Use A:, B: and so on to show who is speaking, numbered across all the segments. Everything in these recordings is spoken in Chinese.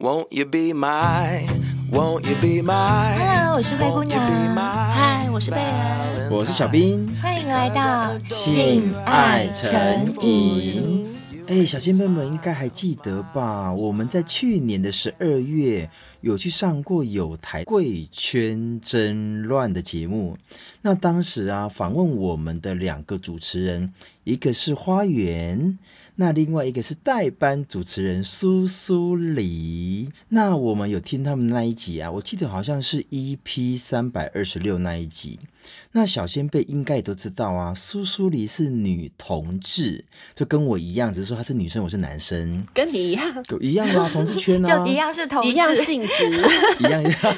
A: Won't you be my, won't you be my?
B: Hello，我是灰姑娘。嗨，我是贝儿。
C: 我是小兵。
B: 欢迎来到
C: 性爱成瘾。哎，小仙妹们应该还记得吧？我们在去年的十二月有去上过有台贵圈真乱的节目。那当时啊，访问我们的两个主持人，一个是花园。那另外一个是代班主持人苏苏里，那我们有听他们那一集啊，我记得好像是 EP 三百二十六那一集。那小仙贝应该也都知道啊，苏苏黎是女同志，就跟我一样，只是说她是女生，我是男生，
B: 跟你一样，
C: 就一样啊，同志圈啊，
B: 就一样是同志，一样性质，
C: 一样一样，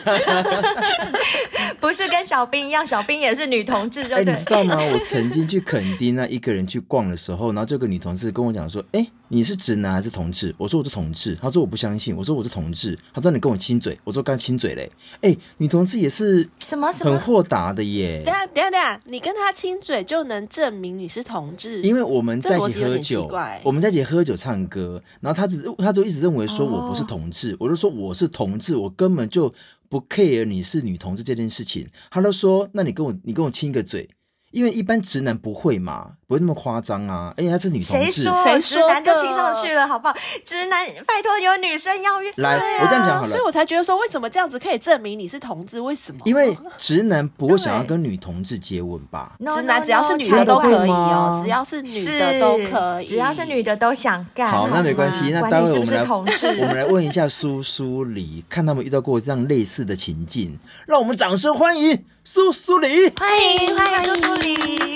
B: 不是跟小兵一样，小兵也是女同志。
C: 哎，你知道吗？我曾经去垦丁那一个人去逛的时候，然后这个女同志跟我讲说，哎。你是直男还是同志？我说我是同志。她说我不相信。我说我是同志。她说你跟我亲嘴。我说刚亲嘴嘞。哎、欸，女同志也是什么什么很豁达的耶。
D: 等下等下等下，你跟他亲嘴就能证明你是同志？
C: 因为我们在一起喝酒，我们在一起喝酒唱歌，然后他只他就一直认为说我不是同志。哦、我就说我是同志，我根本就不 care 你是女同志这件事情。他就说那你跟我你跟我亲个嘴。因为一般直男不会嘛，不会那么夸张啊。而且她是女同志，
B: 谁说？谁说直男就亲上去了，好不好？直男拜托有女生要约。
C: 来，我这样讲好了，
D: 所以我才觉得说，为什么这样子可以证明你是同志？为什么？
C: 因为直男不会想要跟女同志接吻吧？
D: 直男只要是女的都可以哦，只要是女的都可以，
B: 只要是女的都想干。
C: 好，那没关系。那待会我们来，
B: 同志
C: 我们来问一下苏苏梨，看他们遇到过这样类似的情境。让我们掌声欢迎苏苏梨，
B: 欢迎欢迎苏苏梨。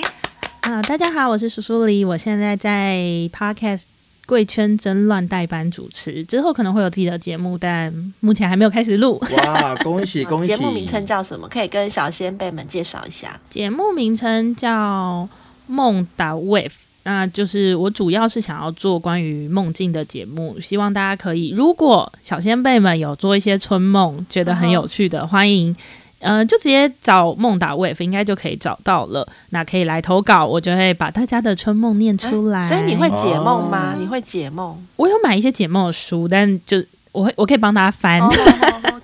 E: 啊，大家好，我是苏苏黎，我现在在 Podcast 贵圈真乱代班主持，之后可能会有自己的节目，但目前还没有开始录。
C: 哇，恭喜 恭喜！
D: 节目名称叫什么？可以跟小先辈们介绍一下。
E: 节目名称叫梦打 Wave，那就是我主要是想要做关于梦境的节目，希望大家可以，如果小先辈们有做一些春梦，觉得很有趣的，欢迎。呃，就直接找梦达 Wave 应该就可以找到了。那可以来投稿，我就会把大家的春梦念出来。
D: 欸，所以你会解梦吗？哦、你会解梦？
E: 我有买一些解梦的书，但就我会，我可以帮大家翻。哦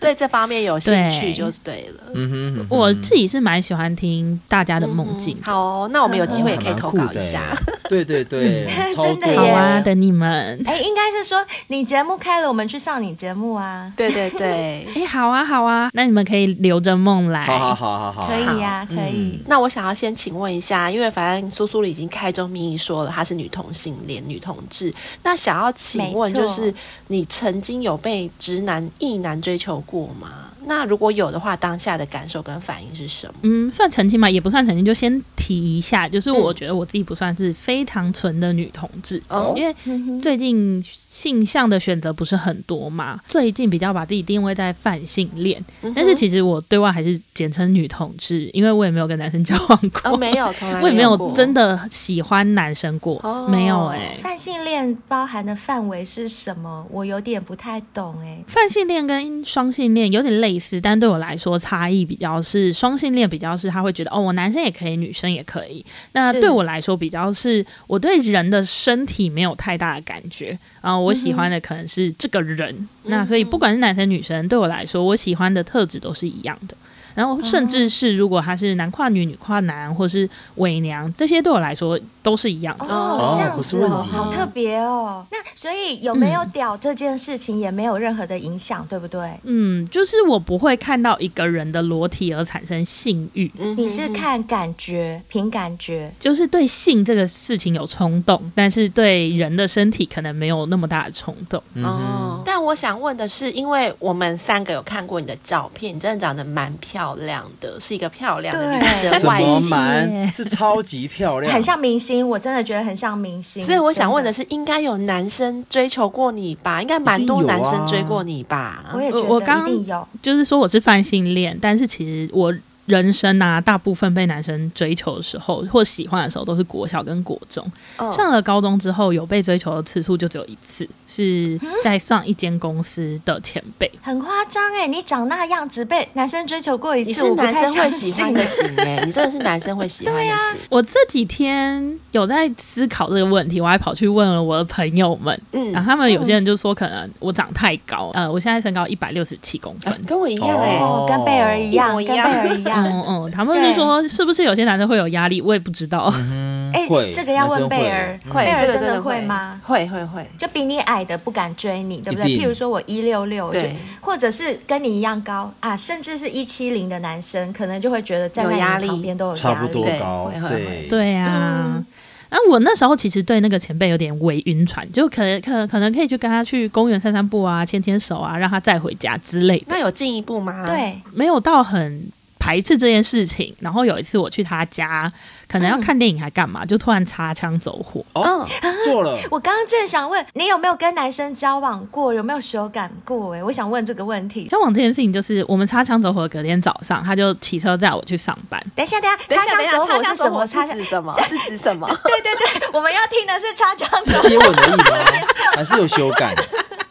D: 对这方面有兴趣就是对了。
E: 嗯哼，我自己是蛮喜欢听大家的梦境。
D: 好哦，那我们有机会也可以投稿一下。
C: 对对对，
B: 真的耶！
E: 好啊，等你们。
B: 哎，应该是说你节目开了，我们去上你节目啊。
D: 对对对，
E: 哎，好啊好啊，那你们可以留着梦来。
C: 好好好好好，
B: 可以呀，可以。
D: 那我想要先请问一下，因为反正苏苏梨已经开宗明义说了，她是女同性恋、女同志。那想要请问，就是你曾经有被直男、异男追求过吗？那如果有的话，当下的感受跟反应是什么？
E: 嗯，算澄清嘛，也不算澄清，就先提一下，就是我觉得我自己不算是非常纯的女同志，嗯、因为最近性向的选择不是很多嘛，最近比较把自己定位在泛性恋，嗯、但是其实我对外还是简称女同志，因为我也没有跟男生交往过，
D: 哦，没有，从来没有，
E: 我也没有真的喜欢男生过，哦、没有哎、欸。
B: 泛性恋包含的范围是什么？我有点不太懂哎、欸。
E: 泛性恋跟双性恋有点类。类似，但对我来说差异比较是双性恋，比较是他会觉得哦，我男生也可以，女生也可以。那对我来说，比较是我对人的身体没有太大的感觉啊，我喜欢的可能是这个人。嗯、那所以不管是男生女生，对我来说，我喜欢的特质都是一样的。然后甚至是如果他是男跨女、女跨男，或是伪娘，这些对我来说都是一样的
B: 哦。这样子哦，好特别哦。那所以有没有屌这件事情也没有任何的影响，嗯、对不对？
E: 嗯，就是我不会看到一个人的裸体而产生性欲。
B: 嗯，你是看感觉，凭感觉，
E: 就是对性这个事情有冲动，但是对人的身体可能没有那么大的冲动。
D: 哦，但我想问的是，因为我们三个有看过你的照片，你真的长得蛮漂亮的，是一个漂亮的女生，
C: 什么
D: 外形
C: 蛮是超级漂亮，
B: 很像明星，我真的觉得很像明星。
D: 所以我想问的
B: 是，
D: 是，应该有男生追求过你吧？应该蛮多男生追过你吧？
B: 我也觉得
E: 我刚
B: 一定有，
E: 就是说我是泛性恋，但是其实我。人生啊，大部分被男生追求的时候或喜欢的时候，都是国小跟国中。Oh. 上了高中之后，有被追求的次数就只有一次，是在上一间公司的前辈。
B: 很夸张哎！你长那样子被男生追求过一次，
D: 你是男生会喜欢的型哎！你真的是男生会喜欢的型。啊、
E: 我这几天有在思考这个问题，我还跑去问了我的朋友们，嗯，然后他们有些人就说可能我长太高，嗯、呃，我现在身高一百六十七公分，
D: 跟我一样哎、
B: 哦，跟贝儿一样，一跟贝儿一样。
E: 嗯嗯，他们是说是不是有些男生会有压力？我也不知道。
B: 哎、嗯欸，这个要问贝儿，贝儿真的会吗？
D: 会会会，
B: 就比你矮的不敢追你，对不对？譬如说我一六六，对，或者是跟你一样高啊，甚至是一七零的男生，可能就会觉得站在旁边都有压力，
C: 差不多高，对
E: 对啊。那我那时候其实对那个前辈有点微晕船，就可能可可能可以去跟他去公园散散步啊，牵牵手啊，让他再回家之类的。
D: 那有进一步吗？
B: 对，
E: 没有到很。排斥这件事情，然后有一次我去他家，可能要看电影还干嘛，嗯、就突然擦枪走火。
C: 哦，做了。
B: 我刚刚正想问你有没有跟男生交往过，有没有手感过？哎，我想问这个问题。
E: 交往这件事情就是我们擦枪走火，隔天早上他就骑车载我去上班。
B: 等一下，等一下，擦枪走火是什么？
D: 擦指什么？是指什么？
B: 对对对，我们要听的是擦枪走火。
C: 接吻而已吗？还是有手感？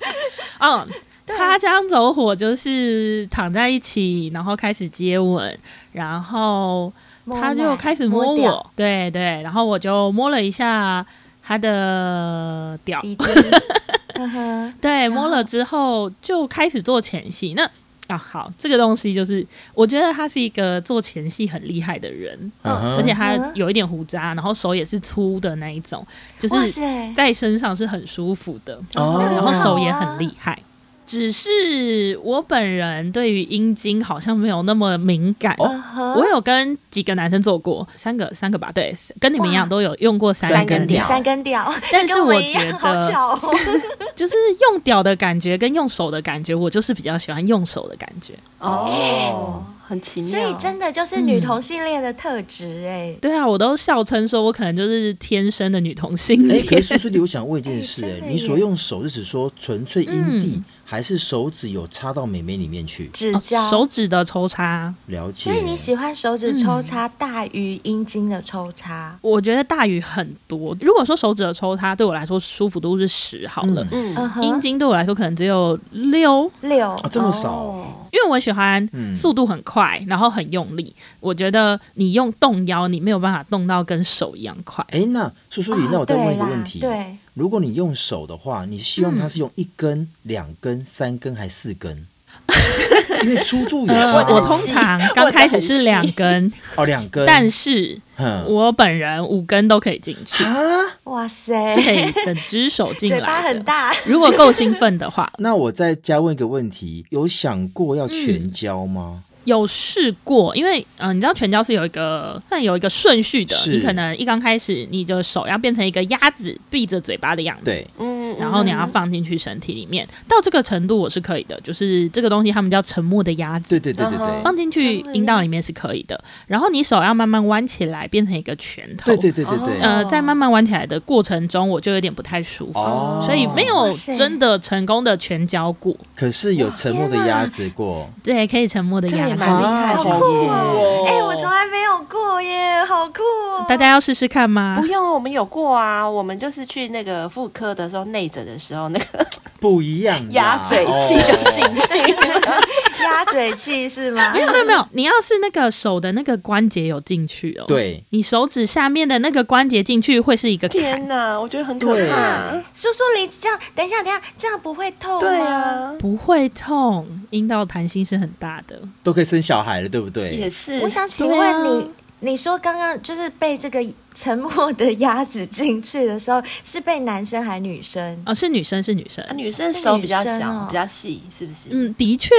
E: 嗯。擦枪走火就是躺在一起，然后开始接吻，然后他就开始摸我，摸对对，然后我就摸了一下他的屌，对，摸了之后就开始做前戏。那啊，好，这个东西就是我觉得他是一个做前戏很厉害的人，嗯，而且他有一点胡渣，然后手也是粗的那一种，就是在身上是很舒服的，然后手也很厉害。只是我本人对于阴茎好像没有那么敏感。Oh, huh? 我有跟几个男生做过，三个三个吧，对，跟你们一样都有用过三根屌，
B: 三根屌。
E: 但是我觉得，就是用屌的感觉跟用手的感觉，我就是比较喜欢用手的感觉。
D: 哦。Oh. 很奇妙，
B: 所以真的就是女同性恋的特质哎、欸嗯。
E: 对啊，我都笑称说，我可能就是天生的女同性恋。哎、
C: 欸，可是苏苏里，我想问一件事、欸，哎，你所用手是指说纯粹阴蒂，嗯、还是手指有插到美眉里面去？
B: 指甲、
E: 哦，手指的抽插。
C: 了解。
B: 所以你喜欢手指抽插大于阴茎的抽插？
E: 我觉得大于很多。如果说手指的抽插对我来说舒服度是十好了，嗯，阴茎对我来说可能只有六六
C: 啊，这么少。哦
E: 因为我喜欢速度很快，嗯、然后很用力。我觉得你用动腰，你没有办法动到跟手一样快。
C: 哎，那叔叔你，那我再问一个问题：对，如果你用手的话，你希望它是用一根、嗯、两根、三根还是四根？因为粗度有差。
E: 我通常刚开始是两根
C: 哦，两根，
E: 但是我本人五根都可以进去啊！
B: 哇塞，
E: 可以整只手进来，
B: 嘴巴很大。
E: 如果够兴奋的话，
C: 那我再加问一个问题：有想过要全交吗？
E: 嗯有试过，因为嗯、呃，你知道全交是有一个，算有一个顺序的。你可能一刚开始，你的手要变成一个鸭子闭着嘴巴的样子，
C: 对，
E: 嗯，然后你要放进去身体里面，到这个程度我是可以的，就是这个东西他们叫沉默的鸭子，
C: 对对对对对，
E: 放进去阴道里面是可以的。然后你手要慢慢弯起来，变成一个拳头，
C: 对对对对对，
E: 呃，在慢慢弯起来的过程中，我就有点不太舒服，哦、所以没有真的成功的全交过。
C: 可是有沉默的鸭子过，
E: 对，可以沉默的鸭子，蛮
B: 厉害的。酷哦！哎、欸，我从来没有过耶，好酷哦！
E: 大家要试试看吗？
D: 不用，我们有过啊。我们就是去那个妇科的时候，内诊的时候，那个
C: 不一样，
D: 鸭嘴气就进去了。
B: 鸭嘴器是吗？
E: 没有没有没有，你要是那个手的那个关节有进去哦，
C: 对，
E: 你手指下面的那个关节进去会是一个。
D: 天哪，我觉得很可怕。
B: 叔叔，你这样，等一下，等一下，这样不会痛吗？
D: 对啊，
E: 不会痛，阴道弹性是很大的，
C: 都可以生小孩了，对不对？
D: 也是。
B: 我想请问你，啊、你说刚刚就是被这个沉默的鸭子进去的时候，是被男生还女生？
E: 哦，是女生，是女生。
D: 啊、女生手比较小，哦、比较细，是不是？
E: 嗯，的确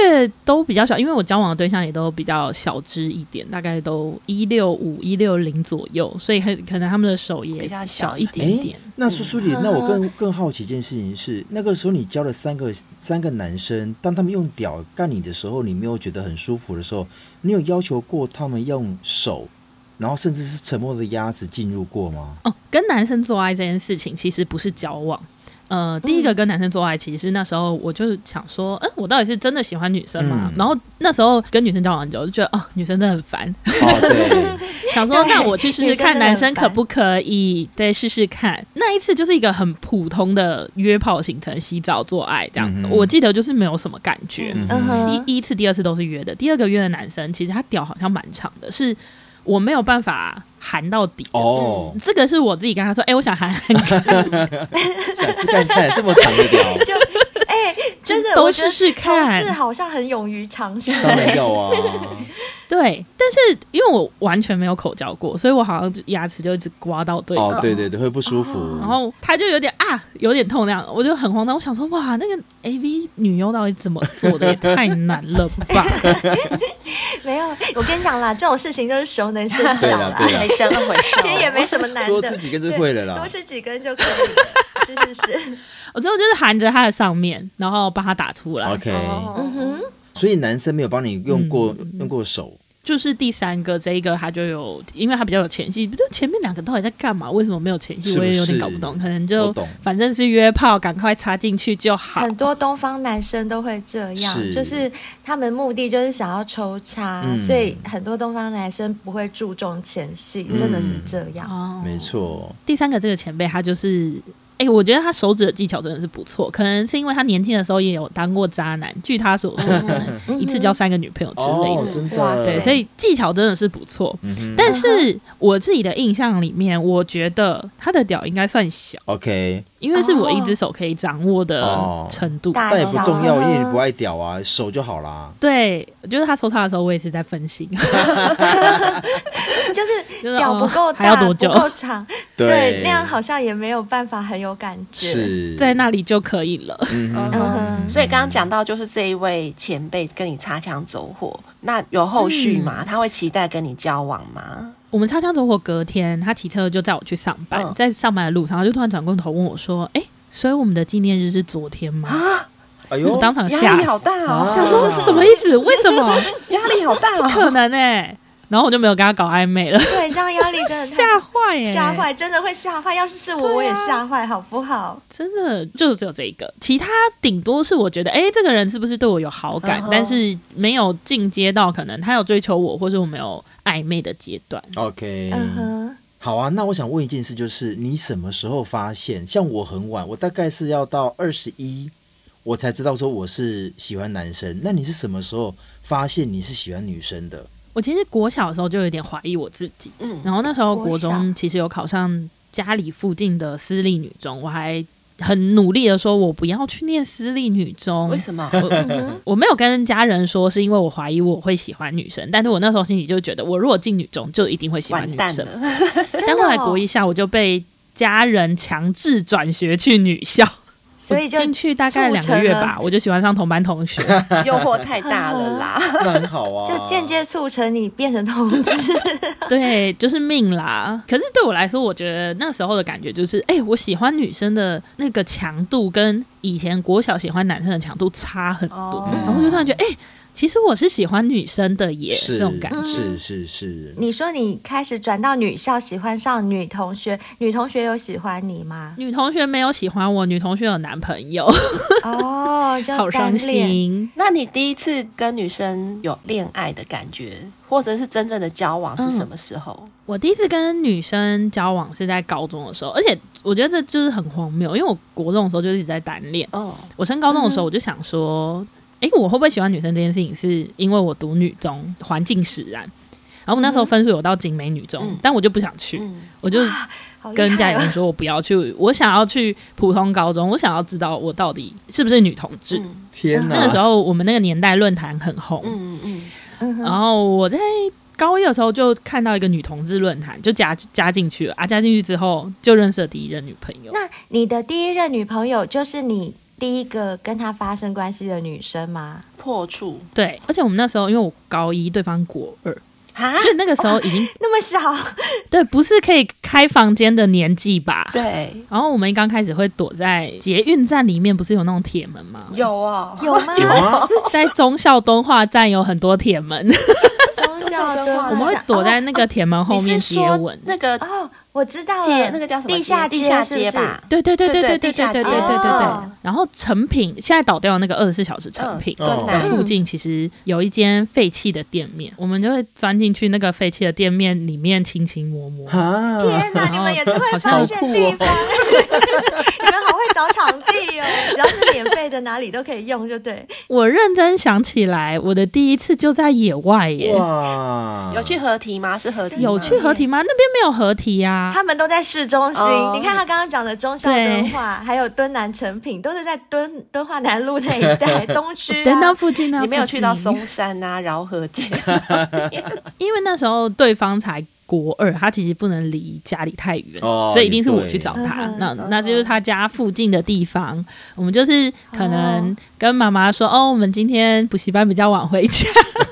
E: 都比较小，因为我交往的对象也都比较小只一点，大概都一六五、一六零左右，所以很可能他们的手也比较小一点点。
C: 那叔叔里，那我更更好奇一件事情是，那个时候你交了三个三个男生，当他们用屌干你的时候，你没有觉得很舒服的时候，你有要求过他们用手？然后甚至是沉默的鸭子进入过吗？
E: 哦，跟男生做爱这件事情其实不是交往。呃，第一个跟男生做爱，其实那时候我就想说，嗯，我到底是真的喜欢女生吗？嗯、然后那时候跟女生交往很久，就觉得哦，女生真的很烦。
C: 哦、
E: 想说那我去试试看男生可不可以，对，试试看。那一次就是一个很普通的约炮行程，洗澡做爱这样。嗯、我记得就是没有什么感觉。第、嗯、一次、第二次都是约的，第二个约的男生其实他屌好像蛮长的，是。我没有办法含到底哦、嗯，这个是我自己跟他说，哎、欸，我想含含。看，
C: 想试看看这么长的屌，
B: 就哎、欸，真的
E: 都试试看，
B: 是好像很勇于尝试，
C: 当然要啊。
E: 对，但是因为我完全没有口交过，所以我好像牙齿就一直刮到对方。
C: 哦，对对对，会不舒服。
E: 然后他就有点啊，有点痛那样，我就很慌张。我想说，哇，那个 AV 女优到底怎么做的？也太难了吧？
B: 没有，我跟你讲啦，这种事情就是熟能生巧啦，
D: 没生那回事，
B: 其实也没什么难的，
C: 多吃几根就会了啦，
B: 多吃几根就可以。是是是，
E: 我最后就是含着它的上面，然后把它打出来。
C: OK，嗯哼。所以男生没有帮你用过、嗯、用过手。
E: 就是第三个，这一个他就有，因为他比较有前戏，不就前面两个到底在干嘛？为什么没有前戏？我也有点搞不懂。可能就反正是约炮，赶快插进去就好。
B: 很多东方男生都会这样，是就是他们目的就是想要抽插，嗯、所以很多东方男生不会注重前戏，真的是这样。
E: 哦、
C: 没错。
E: 第三个这个前辈，他就是。哎、欸，我觉得他手指的技巧真的是不错，可能是因为他年轻的时候也有当过渣男，据他所说，可能一次交三个女朋友之类的，
C: 哦、真的
E: 对，所以技巧真的是不错。嗯、但是我自己的印象里面，我觉得他的屌应该算小
C: ，OK，
E: 因为是我一只手可以掌握的程度，
C: 但也不重要，因为你不爱屌啊，手就好啦。
E: 对，就是他抽他的时候，我也是在分心，
B: 就是屌不够大，还要多久？不够长，对，对，那样好像也没有办法很。有感觉，
C: 是
E: 在那里就可以了。
D: 嗯哼，所以刚刚讲到，就是这一位前辈跟你擦枪走火，那有后续吗？嗯、他会期待跟你交往吗？
E: 我们擦枪走火，隔天他骑车就载我去上班，嗯、在上班的路上，他就突然转过头问我说：“哎、欸，所以我们的纪念日是昨天吗？”啊，
C: 哎呦，
E: 我当场
D: 压力好大哦，
E: 想说是什么意思？为什么
D: 压力好大？
E: 不可能哎、欸！然后我就没有跟他搞暧昧了。
B: 对，真的
E: 吓坏耶，
B: 吓坏，真的会吓坏。要是是我，啊、我也吓坏，好不好？
E: 真的就只有这一个，其他顶多是我觉得，哎，这个人是不是对我有好感？嗯、但是没有进阶到可能他有追求我，或者我没有暧昧的阶段。
C: OK，嗯哼，好啊。那我想问一件事，就是你什么时候发现？像我很晚，我大概是要到二十一，我才知道说我是喜欢男生。那你是什么时候发现你是喜欢女生的？
E: 我其实国小的时候就有点怀疑我自己，嗯，然后那时候国中其实有考上家里附近的私立女中，我还很努力的说，我不要去念私立女中，
D: 为什么？
E: 我，我没有跟家人说，是因为我怀疑我会喜欢女生，但是我那时候心里就觉得，我如果进女中，就一定会喜欢女生。但后来国一下，我就被家人强制转学去女校。所以进去大概两个月吧，我就喜欢上同班同学，
D: 诱惑太大了啦。
C: 那很好啊，
B: 就间接促成你变成同志。
E: 对，就是命啦。可是对我来说，我觉得那时候的感觉就是，哎、欸，我喜欢女生的那个强度跟以前国小喜欢男生的强度差很多，哦、然后我就突然觉得，哎、欸。其实我是喜欢女生的耶，
C: 是
E: 这种感觉。
C: 是是是。
B: 你说你开始转到女校，喜欢上女同学，女同学有喜欢你吗？
E: 女同学没有喜欢我，女同学有男朋友。
B: 哦，就
E: 好伤心。
D: 那你第一次跟女生有恋爱的感觉，或者是真正的交往是什么时候？
E: 嗯，我第一次跟女生交往是在高中的时候，而且我觉得这就是很荒谬，因为我国中的时候就一直在单恋。哦，我升高中的时候我就想说。哎，我会不会喜欢女生这件事情，是因为我读女中，环境使然。然后我那时候分数有到景美女中，嗯、但我就不想去，嗯、我就跟家里人说我不要去，啊、我想要去普通高中，我想要知道我到底是不是女同志。
C: 天哪！
E: 那个时候我们那个年代论坛很红，嗯嗯嗯。然后我在高一的时候就看到一个女同志论坛，就加加进去了啊。加进去之后就认识了第一任女朋友。
B: 那你的第一任女朋友就是你第一个跟他发生关系的女生吗？
D: 破处。
E: 对，而且我们那时候因为我高一，对方国二。
D: 啊，
E: 因为那个时候已经
B: 那么小，
E: 对，不是可以开房间的年纪吧？
D: 对。
E: 然后我们一刚开始会躲在捷运站里面，不是有那种铁门吗？
D: 有哦，
B: 有吗？
C: 有吗？
E: 在忠孝敦化站有很多铁门。
B: 忠孝敦化，
E: 我们会躲在那个铁门后面接吻。
D: 那个
B: 哦。我知道
D: 了，那个叫什么？
B: 地下
D: 地下街吧？
E: 对对对对对对对对对对对对。然后成品现在倒掉那个二十四小时成品的附近，其实有一间废弃的店面，我们就会钻进去那个废弃的店面里面亲亲摸摸。
B: 天哪，你们也真会发现地方，你们好会找场地哦！只要是免费的，哪里都可以用，就对。
E: 我认真想起来，我的第一次就在野外耶！
C: 哇，
D: 有去合体吗？是合体？
E: 有去合体吗？那边没有合体呀。
B: 他们都在市中心，你看他刚刚讲的中孝敦化，还有敦南成品，都是在敦敦化南路那一带 东区
E: 敦南附近呢。
D: 你没有去到松山啊、饶河街？
E: 因为那时候对方才国二，他其实不能离家里太远，所以一定是我去找他。那那就是他家附近的地方，我们就是可能跟妈妈说：“哦，我们今天补习班比较晚回家。”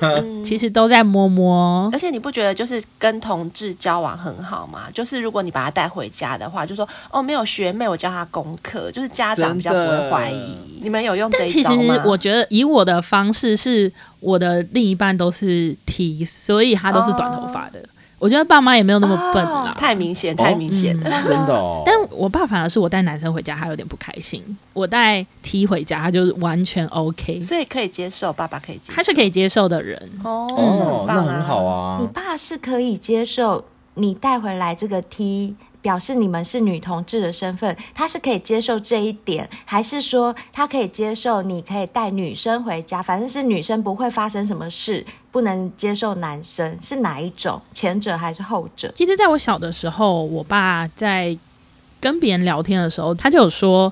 E: 其实都在摸摸。
D: 而且你不觉得就是跟同志交往很好吗？就是如果你把他带回家的话，就说：“哦，没有学妹，我教他功课。”就是家长比较不会怀疑。你们有用这一招吗？
E: 其实我觉得以我的方式，是我的另一半都是 T，所以他都是短头发的。我觉得爸妈也没有那么笨啦，
D: 太明显，太明显。了，
C: 真的哦。
E: 但我爸反而是我带男生回家，他有点不开心；我带 T 回家，他就是完全 OK，
D: 所以可以接受，爸爸可以接受，
E: 他是可以接受的人。
C: 哦，那很好啊。
B: 你爸是可以接受你带回来这个 T。表示你们是女同志的身份，他是可以接受这一点，还是说他可以接受你可以带女生回家，反正是女生不会发生什么事，不能接受男生，是哪一种？前者还是后者？
E: 其实，在我小的时候，我爸在跟别人聊天的时候，他就有说，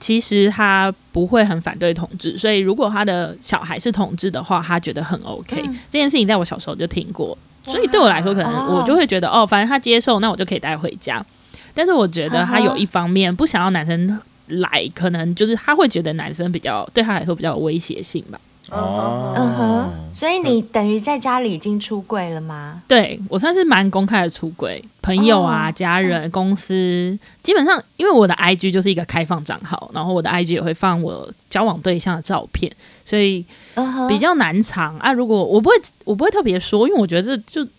E: 其实他不会很反对同志，所以如果他的小孩是同志的话，他觉得很 OK。嗯，这件事情在我小时候就听过。所以对我来说，可能我就会觉得哦，反正他接受，那我就可以带回家。但是我觉得他有一方面不想要男生来，可能就是他会觉得男生比较对他来说比较有威胁性吧。
B: 哦，嗯哼，所以你等于在家里已经出柜了吗？
E: 对，我算是蛮公开的出柜，朋友啊、家人、公司，基本上因为我的 IG 就是一个开放账号，然后我的 IG 也会放我交往对象的照片，所以比较难藏啊。如果我不会，我不会特别说，因为我觉得这就。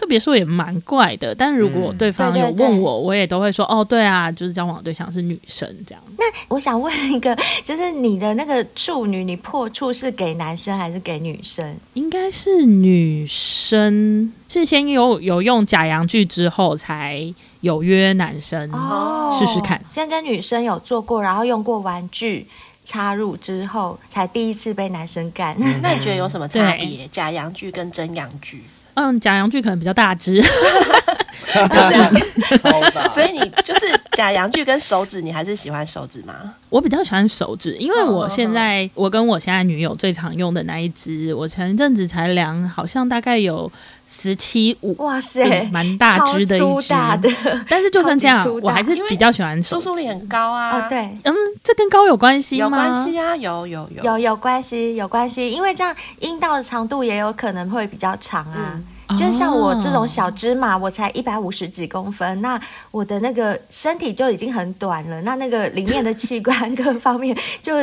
E: 特别说也蛮怪的，但如果对方有问我，嗯、对对对，我也都会说哦，对啊，就是交往的对象是女生这样。
B: 那我想问一个，就是你的那个处女，你破处是给男生还是给女生？
E: 应该是女生，是先有有用假阳具之后才有约男生哦，试试看。
B: 先跟女生有做过，然后用过玩具插入之后，才第一次被男生干。
D: 嗯、那你觉得有什么差别？假阳具跟真阳具？
E: 嗯，假洋剧可能比较大只，
D: 就这样。所以你就是假阳具跟手指，你还是喜欢手指吗？
E: 我比较喜欢手指，因为我现在我跟我现在女友最常用的那一只，我前阵子才量，好像大概有十七五，
B: 哇塞，
E: 蛮大只的一只。但是就算这样，我还是比较喜欢手指。
D: 收缩力很高啊，
B: 哦，对，
E: 嗯，这跟高有关系
D: 吗？有关系啊，有有
B: 有有有关系，有关系，因为这样阴道的长度也有可能会比较长啊。嗯就像我这种小芝麻，我才一百五十几公分，那我的那个身体就已经很短了，那那个里面的器官 各方面就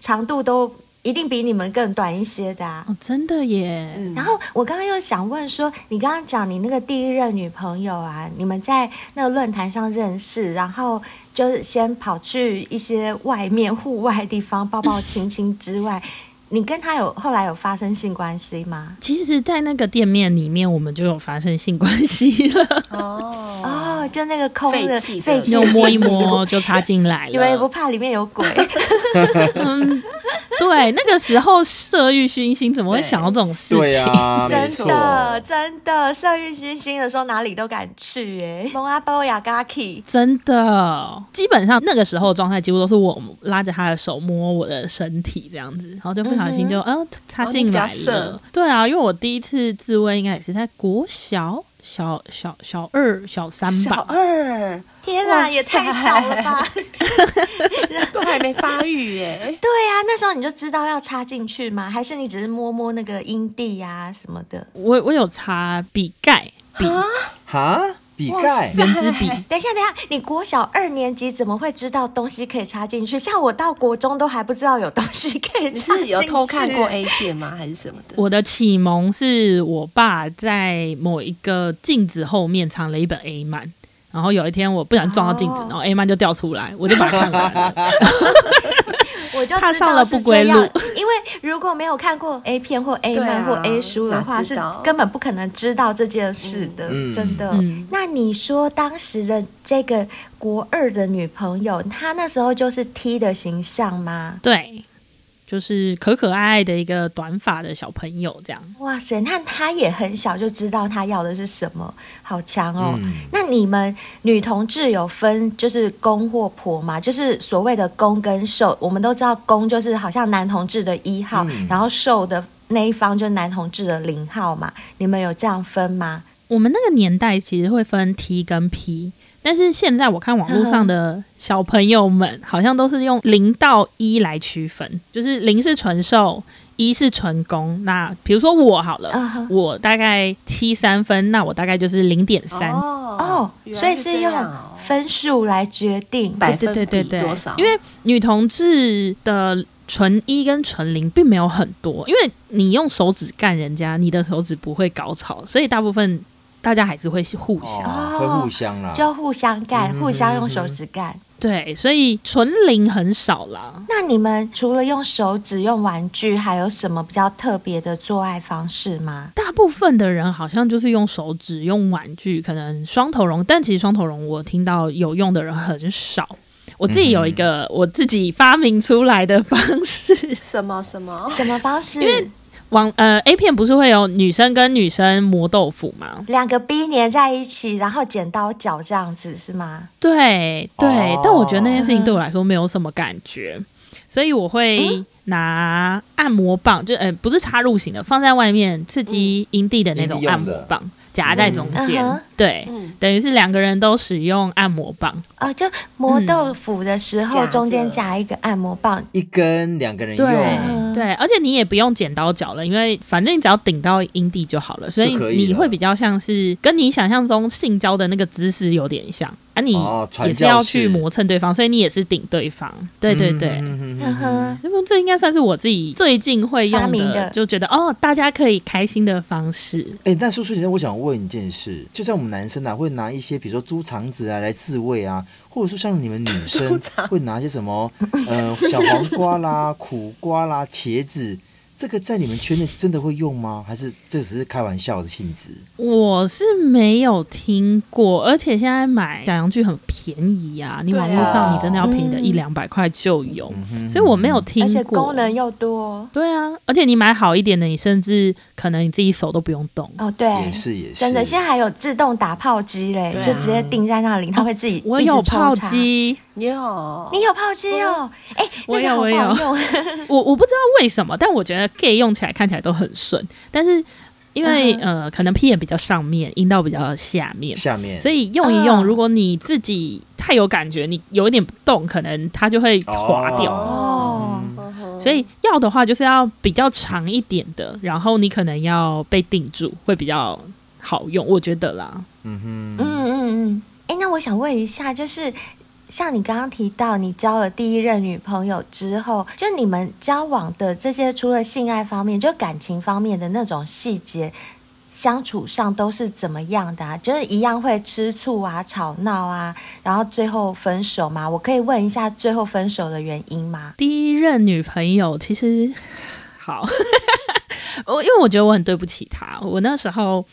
B: 长度都一定比你们更短一些的啊！
E: 哦，真的耶。
B: 然后我刚刚又想问说，你刚刚讲你那个第一任女朋友啊，你们在那个论坛上认识，然后就是先跑去一些外面户外地方抱抱亲亲之外。你跟他有后来有发生性关系吗？
E: 其实，在那个店面里面，我们就有发生性关系了。
B: 哦 哦，就那个空的废弃，
E: 就摸一摸就插进来了。
B: 你们也不怕里面有鬼？
E: 嗯，对，那个时候色欲熏心，怎么会想到这种事情？
C: 对啊，
B: 真的真的色欲熏心的时候，哪里都敢去哎、欸。蒙阿波雅嘎 k
E: 真的，基本上那个时候状态几乎都是我拉着他的手摸我的身体这样子，然后就不小心就嗯、呃、插进来了。对啊，因为我第一次自慰应该也是在国小。小小小二、小三吧。
D: 小二，
B: 天哪，也太小了吧！
D: 都还没发育耶。对
B: 啊，那时候你就知道要插进去吗？还是你只是摸摸那个阴蒂呀什么的？
E: 我我有插笔盖笔
C: 哈。笔盖、
E: 圆珠笔。
B: 等一下，等一下，你国小二年级怎么会知道东西可以插进去？像我到国中都还不知道有东西可以插进去。
D: 你是有偷看过 A 片吗？还是什么的？
E: 我的启蒙是我爸在某一个镜子后面藏了一本 A 漫，然后有一天我不小心撞到镜子，然后 A 漫就掉出来，我就把它看完了。
B: 我就
E: 踏上了不归路，
B: 因为如果没有看过 A 片或 A 漫或 A 书的话，是根本不可能知道这件事的，嗯、真的。嗯、那你说当时的这个国二的女朋友，她那时候就是 T 的形象吗？
E: 对。就是可可爱爱的一个短发的小朋友，这样。
B: 哇塞，那他也很小就知道他要的是什么，好强哦。嗯、那你们女同志有分就是公或婆吗？就是所谓的公跟受，我们都知道公就是好像男同志的一号，嗯、然后受的那一方就是男同志的零号嘛。你们有这样分吗？
E: 我们那个年代其实会分 T 跟 P。但是现在我看网络上的小朋友们好像都是用零到一来区分，就是零是纯瘦，一是纯攻。那比如说我好了，我大概七三分，那我大概就是零点三
B: 哦，所以是用分数来决定
D: 百分比多少？
E: 因为女同志的纯一跟纯零并没有很多，因为你用手指干人家，你的手指不会高潮，所以大部分。大家还是会互相，
C: 哦、会互相啦，
B: 就互相干，嗯、互相用手指干。
E: 对，所以纯零很少啦。
B: 那你们除了用手指、用玩具，还有什么比较特别的做爱方式吗？
E: 大部分的人好像就是用手指、用玩具，可能双头龙，但其实双头龙我听到有用的人很少。我自己有一个我自己发明出来的方式，
D: 什么什么
B: 什么方式？
E: 因为网呃 A 片不是会有女生跟女生磨豆腐吗？
B: 两个 B 粘在一起，然后剪刀脚这样子是吗？
E: 对对，但我觉得那件事情对我来说没有什么感觉，所以我会拿按摩棒，就呃不是插入型的，放在外面刺激阴蒂的那种按摩棒。夹在中间，嗯、对，嗯、等于是两个人都使用按摩棒。
B: 啊、呃，就磨豆腐的时候，中间夹一个按摩棒，
C: 嗯、一根两个人用，
E: 对，对，而且你也不用剪刀脚了，因为反正你只要顶到阴蒂就好了，所以你会比较像是跟你想象中性交的那个姿势有点像。啊，你也是要去磨蹭对方，所以你也是顶对方。对对对，呵呵，因为这应该算是我自己最近会用的，就觉得哦，大家可以开心的方式。
C: 哎，但叔叔，你我想问一件事，就像我们男生啊，会拿一些比如说猪肠子啊来自慰啊，或者说像你们女生会拿些什么，呃，小黄瓜啦、苦瓜啦、茄子。这个在你们圈内真的会用吗？还是这只是开玩笑的性质？
E: 我是没有听过，而且现在买假洋具很便宜啊，你网络上你真的要便宜的一两百块就有，嗯、所以我没有听过。而且
B: 功能又多。
E: 对啊，而且你买好一点的，你甚至可能你自己手都不用动。
B: 哦，对，
C: 也是也是。
B: 真的，现在还有自动打泡机嘞，啊、就直接定在那里，它会自己、哦。
E: 我有泡机。
D: 你有，
B: 你有泡机哦？哎，
E: 我有，我有。我我不知道为什么，但我觉得 gay 用起来看起来都很顺。但是因为呃，可能屁眼比较上面，阴道比较下面，
C: 下面，
E: 所以用一用，如果你自己太有感觉，你有一点不动，可能它就会滑掉。哦，所以要的话就是要比较长一点的，然后你可能要被定住，会比较好用，我觉得啦。
C: 嗯哼，
B: 嗯嗯嗯。哎，那我想问一下，就是。像你刚刚提到，你交了第一任女朋友之后，就你们交往的这些，除了性爱方面，就感情方面的那种细节，相处上都是怎么样的啊？就是一样会吃醋啊、吵闹啊，然后最后分手吗？我可以问一下最后分手的原因吗？
E: 第一任女朋友其实好，我因为我觉得我很对不起她，我那时候。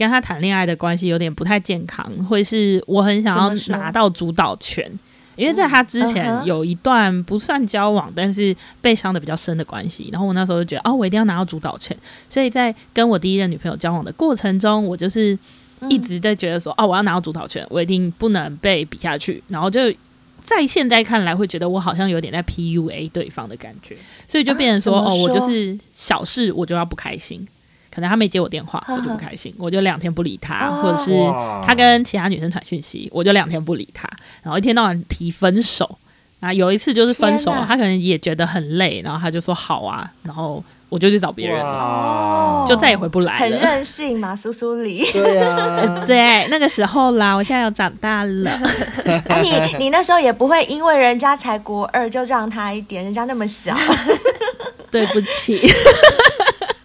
E: 跟他谈恋爱的关系有点不太健康，会是我很想要拿到主导权，因为在他之前有一段不算交往，但是被伤的比较深的关系。然后我那时候就觉得，哦，我一定要拿到主导权。所以在跟我第一任女朋友交往的过程中，我就是一直在觉得说，哦，我要拿到主导权，我一定不能被比下去。然后就在现在看来，会觉得我好像有点在 PUA 对方的感觉。所以就变成说，哦，我就是小事我就要不开心。可能他没接我电话，我就不开心，我就两天不理他，哦、或者是他跟其他女生传讯息，我就两天不理他，然后一天到晚提分手。啊，有一次就是分手，他可能也觉得很累，然后他就说好啊，然后我就去找别人了，就再也回不来了。
B: 很任性嘛，苏苏里。
C: 对啊，
E: 对，那个时候啦，我现在要长大了。
B: 啊、你你那时候也不会因为人家才国二就让他一点，人家那么小。
E: 对不起。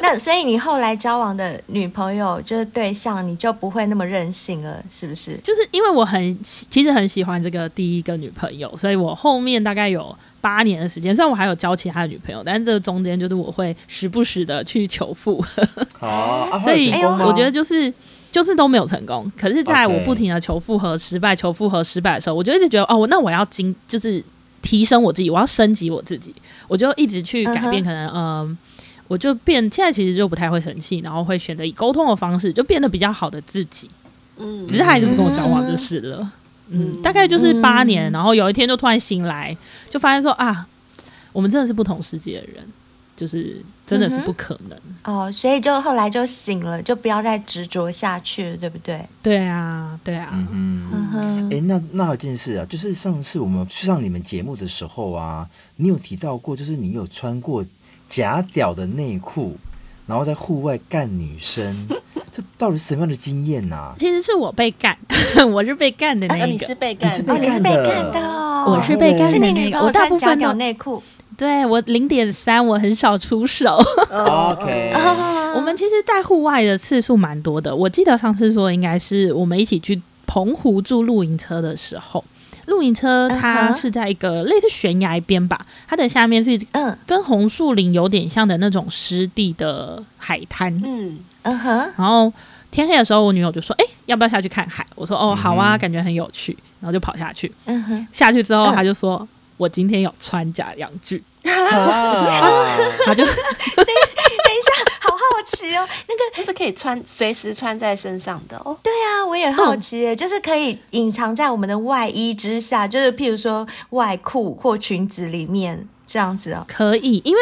B: 那所以你后来交往的女朋友就是对象，你就不会那么任性了，是不是？
E: 就是因为我很其实很喜欢这个第一个女朋友，所以我后面大概有八年的时间，虽然我还有交其他的女朋友，但是这个中间就是我会时不时的去求复合。
C: 好、啊，
E: 所以我觉得就是就是都没有成功。可是在我不停的求复合失败、求复合失败的时候，我就一直觉得哦，那我要精就是提升我自己，我要升级我自己，我就一直去改变，可能嗯。呃我就变，现在其实就不太会生气，然后会选择以沟通的方式，就变得比较好的自己。嗯，只是他还是不跟我交往就是了。嗯，嗯，大概就是八年，然后有一天就突然醒来，就发现说啊，我们真的是不同世界的人，就是真的是不可能。
B: 嗯、哦，所以就后来就醒了，就不要再执着下去了，对不对？
E: 对啊，对啊。
C: 嗯嗯。哎、欸，那那有件事啊，就是上次我们去上你们节目的时候啊，你有提到过，就是你有穿过。假屌的内裤，然后在户外干女生，这到底是什么样的经验呐、啊？
E: 其实是我被干，我是被干的那个。啊、
D: 你是被干，
C: 你是被干的，
E: 我是被干的。
B: 是你女朋友穿假屌内裤？
E: 对，我零点三，我很少出手。
C: OK，
E: 我们其实带户外的次数蛮多的。我记得上次说应该是我们一起去澎湖住露营车的时候。露营车它是在一个类似悬崖边吧，它的下面是嗯，跟红树林有点像的那种湿地的海滩。嗯嗯哼。然后天黑的时候，我女友就说：“哎、欸，要不要下去看海？”我说：“哦，好啊，感觉很有趣。”然后就跑下去。嗯哼。下去之后，她就说：“我今天有穿假阳具。”我就他就。
B: 好好奇哦，那个
D: 它是可以穿随时穿在身上的哦。
B: 对啊，我也好奇，嗯、就是可以隐藏在我们的外衣之下，就是譬如说外裤或裙子里面这样子哦。
E: 可以，因为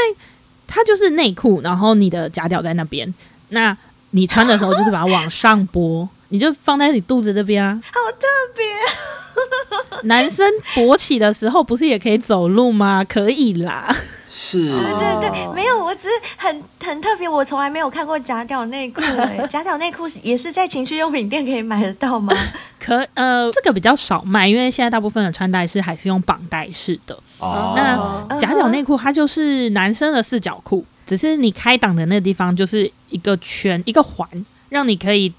E: 它就是内裤，然后你的假屌在那边，那你穿的时候就是把它往上拨，你就放在你肚子这边啊。
B: 好特别，
E: 男生勃起的时候不是也可以走路吗？可以啦。
C: 是，对
B: 对对，没有，我只是很很特别，我从来没有看过假屌内裤，哎，假屌内裤也是在情趣用品店可以买得到吗？
E: 可呃，这个比较少卖，因为现在大部分的穿戴式还是用绑带式的。哦，那假屌内裤它就是男生的四角裤，只是你开裆的那个地方就是一个圈一个环，让你可以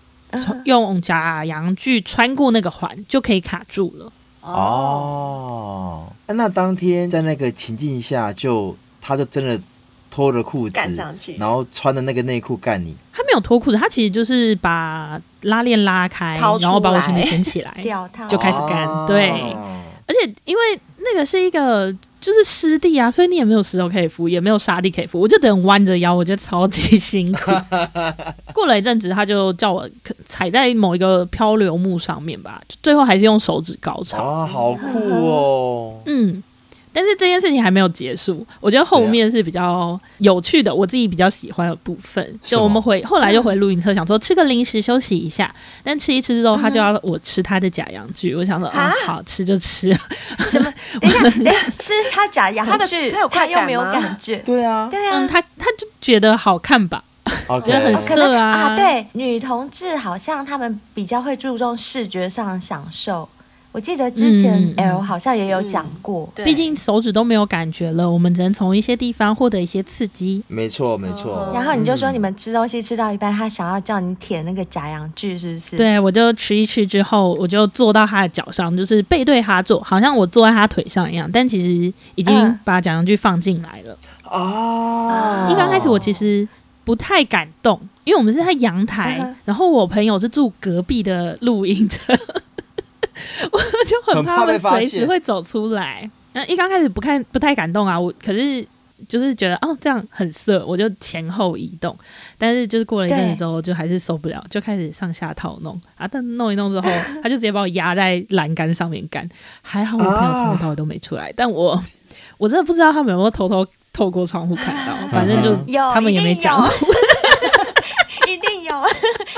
E: 用假阳具穿过那个环就可以卡住了。
C: 哦，那当天在那个情境下就。他就真的脱了裤子，然后穿的那个内裤干你。
E: 他没有脱裤子，他其实就是把拉链拉开，然后把我裙子掀起来，就开始干。哦、对，而且因为那个是一个就是湿地啊，所以你也没有石头可以扶，也没有沙地可以扶，我就等弯着腰，我觉得超级辛苦。过了一阵子，他就叫我踩在某一个漂流木上面吧，最后还是用手指高潮。
C: 啊，好酷哦！
E: 嗯。但是这件事情还没有结束，我觉得后面是比较有趣的，我自己比较喜欢的部分。就我们回后来就回露营车，想说吃个零食休息一下，但吃一吃之后，他就要我吃他的假洋具。我想说啊，好吃就吃。
B: 什么？等一下，等一下，吃他假阳具，他有他又没有感觉。
C: 对啊，
B: 对啊，
E: 嗯，他他就觉得好看吧，觉得很色啊。
B: 啊，对，女同志好像他们比较会注重视觉上的享受。我记得之前 L 好像也有讲过，
E: 毕竟手指都没有感觉了，我们只能从一些地方获得一些刺激。
C: 没错，没错。
B: 然后你就说你们吃东西吃到一半，他想要叫你舔那个假阳具，是不是？
E: 对，我就吃一吃之后，我就坐到他的脚上，就是背对他坐，好像我坐在他腿上一样，但其实已经把假阳具放进来了。哦。一刚开始我其实不太敢动，因为我们是在阳台，然后我朋友是住隔壁的露营车。我就很怕他们随时会走出来。然后一刚开始不看不太敢动啊，我可是就是觉得哦这样很色，我就前后移动。但是就是过了一阵子之后，就还是受不了，就开始上下套弄啊。但弄一弄之后，他就直接把我压在栏杆上面干。还好我朋友从头到尾都没出来，啊、但我我真的不知道他们有没有偷偷透过窗户看到。反正就
B: 有
E: 他们也没讲。
B: 一定有，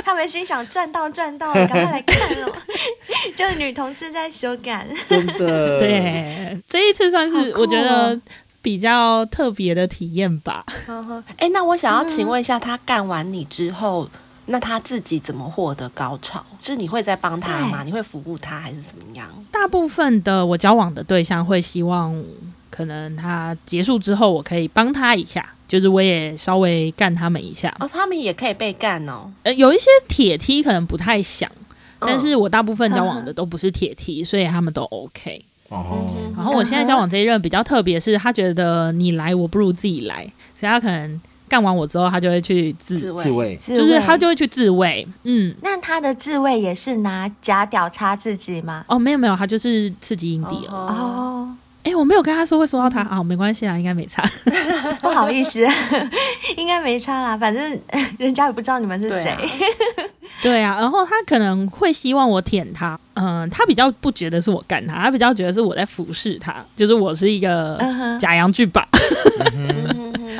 B: 他们心想赚到赚到，赶快来看哦！就是女同志在修改，
C: 真的。
E: 对，这一次算是我觉得比较特别的体验吧。
D: 哎、欸，那我想要请问一下，他干完你之后，那他自己怎么获得高潮？就是你会在帮他吗？你会服务他，还是怎么样？
E: 大部分的我交往的对象会希望，可能他结束之后，我可以帮他一下。就是我也稍微干他们一下
D: 哦，他们也可以被干哦。
E: 呃，有一些铁梯可能不太想，嗯、但是我大部分交往的都不是铁梯，所以他们都 OK。哦，然后我现在交往这一任比较特别，是他觉得你来我不如自己来，所以他可能干完我之后，他就会去自
C: 自慰，
E: 就是他就会去自慰。嗯，
B: 那他的自慰也是拿假屌插自己吗？
E: 哦，没有没有，他就是刺激阴蒂哦。哎、欸，我没有跟他说会说到他啊，没关系啦，应该没差。
B: 不好意思，应该没差啦，反正人家也不知道你们是谁。对啊，
E: 然后他可能会希望我舔他，嗯，他比较不觉得是我干他，他比较觉得是我在服侍他，就是我是一个假阳具吧。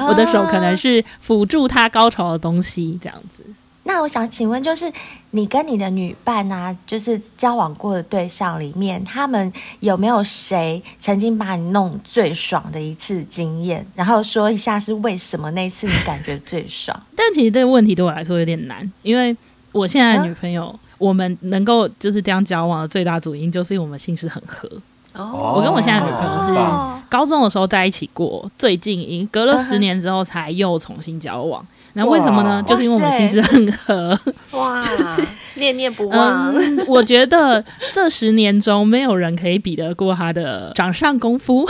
E: 我的手可能是辅助他高潮的东西，这样子。
B: 那我想请问，就是你跟你的女伴啊，就是交往过的对象里面，他们有没有谁曾经把你弄最爽的一次经验？然后说一下是为什么那次你感觉最爽？
E: 但其实这个问题对我来说有点难，因为我现在的女朋友，啊、我们能够就是这样交往的最大主因，就是因为我们性事很合。哦，我跟我现在女朋友是高中的时候在一起过，最近隔了十年之后才又重新交往。那为什么呢？就是因为我们心事很合，
D: 哇，就是念念不忘。
E: 嗯，我觉得这十年中没有人可以比得过他的掌上功夫。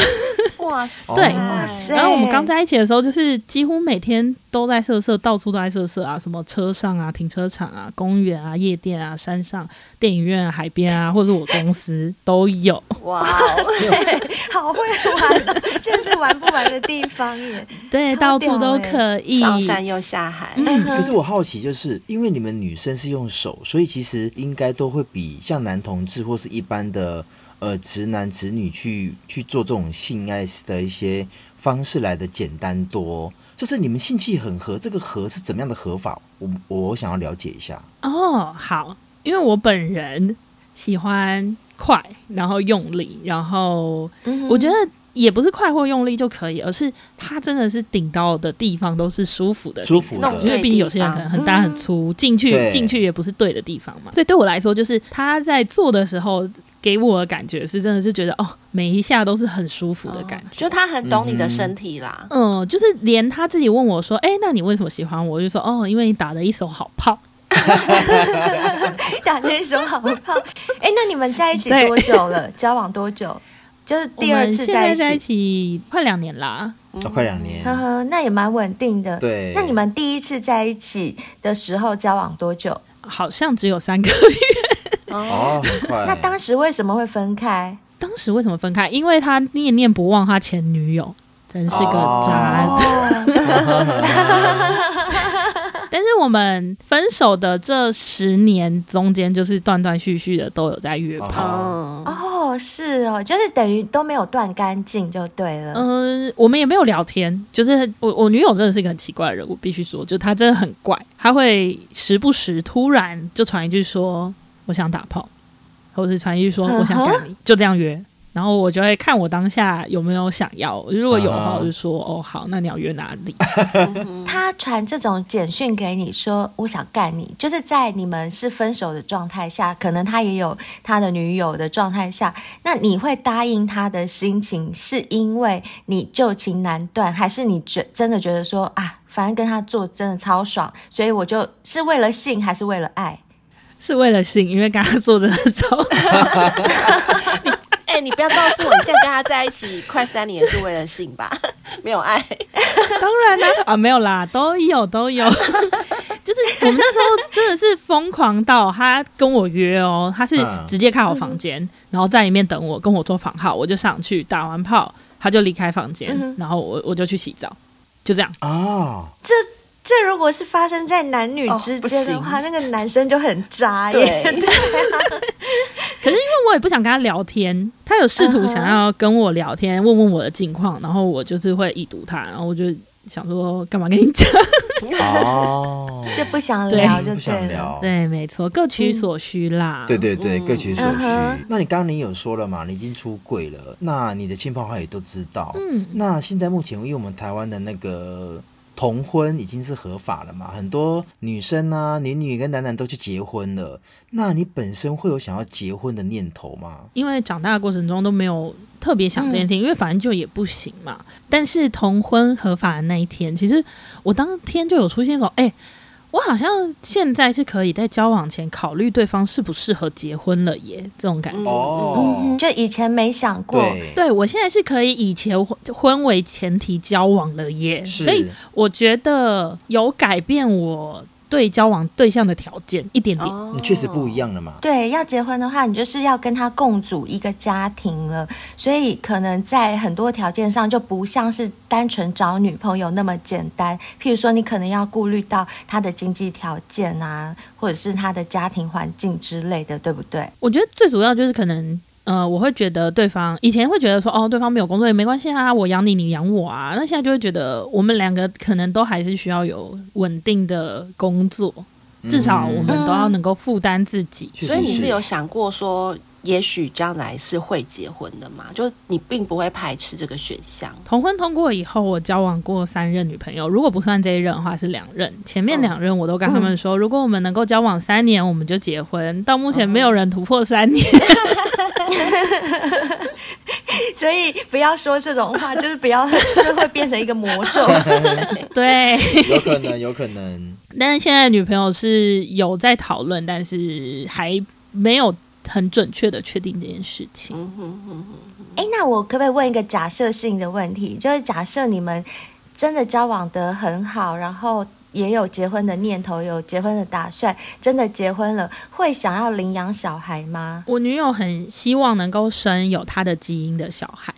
E: 哇塞，对，然后我们刚在一起的时候，就是几乎每天都在色色，到处都在色色啊，什么车上啊、停车场啊、公园啊、夜店啊、山上、电影院、啊、海边啊，或者我公司都有。
B: 哇塞，好会玩，真是玩不完的地方耶！
E: 对，到处都可以，
D: 上山又下海。
C: 嗯，可是我好奇，就是因为你们女生是用手，所以其实应该都会比像男同志或是一般的。呃，直男直女去去做这种性爱的一些方式来的简单多，就是你们性气很合，这个合是怎么样的合法？我我想要了解一下。
E: 哦，好，因为我本人喜欢快，然后用力，然后我觉得。也不是快或用力就可以，而是它真的是顶到的地方都是舒服的，
C: 舒服的。
E: 因为毕竟有些人可能很大很粗，进、嗯、去进去也不是对的地方嘛。所以对我来说，就是他在做的时候给我的感觉是真的是觉得哦，每一下都是很舒服的感觉。
D: 哦、就他很懂你的身体啦，
E: 嗯，就是连他自己问我说：“哎、欸，那你为什么喜欢我？”我就说：“哦，因为你打的一手好炮，
B: 打的一手好炮。”哎，那你们在一起多久了？交往多久？就是第二次在一起，
E: 在一起快两年啦，
C: 嗯哦、快两年，
B: 呵呵，那也蛮稳定的。
C: 对，
B: 那你们第一次在一起的时候交往多久？
E: 好像只有三个月。
C: 哦，很快。
B: 那当时为什么会分开？
E: 当时为什么分开？因为他念念不忘他前女友，真是个渣。但是我们分手的这十年中间，就是断断续续的都有在约炮。
B: 哦，是哦，就是等于都没有断干净就对了。
E: 嗯，我们也没有聊天。就是我我女友真的是一个很奇怪的人，我必须说，就她真的很怪，她会时不时突然就传一句说我想打炮，或者是传一句说我想干你，就这样约。然后我就会看我当下有没有想要，如果有的话，我就说、uh. 哦好，那你要约哪里？
B: 他传这种简讯给你说我想干你，就是在你们是分手的状态下，可能他也有他的女友的状态下，那你会答应他的心情是因为你旧情难断，还是你觉真的觉得说啊，反正跟他做真的超爽，所以我就是为了性还是为了爱？
E: 是为了性，因为跟他做的超爽。
D: 你不要告诉我，你现在跟他在一起快三年是为了性吧？没有爱？
E: 当然啦，啊，没有啦，都有都有。就是我们那时候真的是疯狂到他跟我约哦，他是直接开好房间，嗯、然后在里面等我，跟我做房号，我就上去打完炮，他就离开房间，嗯、然后我我就去洗澡，就这样
C: 哦。
B: 这这如果是发生在男女之间的话，哦、那个男生就很渣耶。对对
E: 可是因为我也不想跟他聊天，他有试图想要跟我聊天，问问我的近况，然后我就是会已读他，然后我就想说干嘛跟你讲？
C: 哦，
B: 就不想聊，就
C: 不想聊，
E: 对，没错，各取所需啦。
C: 对对对，各取所需。那你刚刚你有说了嘛？你已经出柜了，那你的亲朋好友都知道。嗯，那现在目前，因为我们台湾的那个。同婚已经是合法了嘛？很多女生啊，女女跟男男都去结婚了。那你本身会有想要结婚的念头吗？
E: 因为长大的过程中都没有特别想这件事情，嗯、因为反正就也不行嘛。但是同婚合法的那一天，其实我当天就有出现说，哎、欸。我好像现在是可以在交往前考虑对方适不适合结婚了耶，这种感觉。
C: 哦、
B: 嗯，就以前没想过。
E: 对，对我现在是可以以结婚为前提交往了耶，所以我觉得有改变我。对交往对象的条件一点点，
C: 你确实不一样了嘛？
B: 对，要结婚的话，你就是要跟他共组一个家庭了，所以可能在很多条件上就不像是单纯找女朋友那么简单。譬如说，你可能要顾虑到他的经济条件啊，或者是他的家庭环境之类的，对不对？
E: 我觉得最主要就是可能。呃，我会觉得对方以前会觉得说，哦，对方没有工作也没关系啊，我养你，你养我啊。那现在就会觉得，我们两个可能都还是需要有稳定的工作，至少我们都要能够负担自己。
D: 嗯、所以你是有想过说，也许将来是会结婚的嘛？就你并不会排斥这个选项。
E: 同婚通过以后，我交往过三任女朋友，如果不算这一任的话是两任。前面两任我都跟他们说，嗯、如果我们能够交往三年，我们就结婚。到目前没有人突破三年。
B: 所以不要说这种话，就是不要，就会变成一个魔咒。
E: 对，
C: 有可能，有可能。
E: 但是现在女朋友是有在讨论，但是还没有很准确的确定这件事情。
B: 哎、欸，那我可不可以问一个假设性的问题？就是假设你们真的交往的很好，然后。也有结婚的念头，有结婚的打算，真的结婚了，会想要领养小孩吗？
E: 我女友很希望能够生有她的基因的小孩，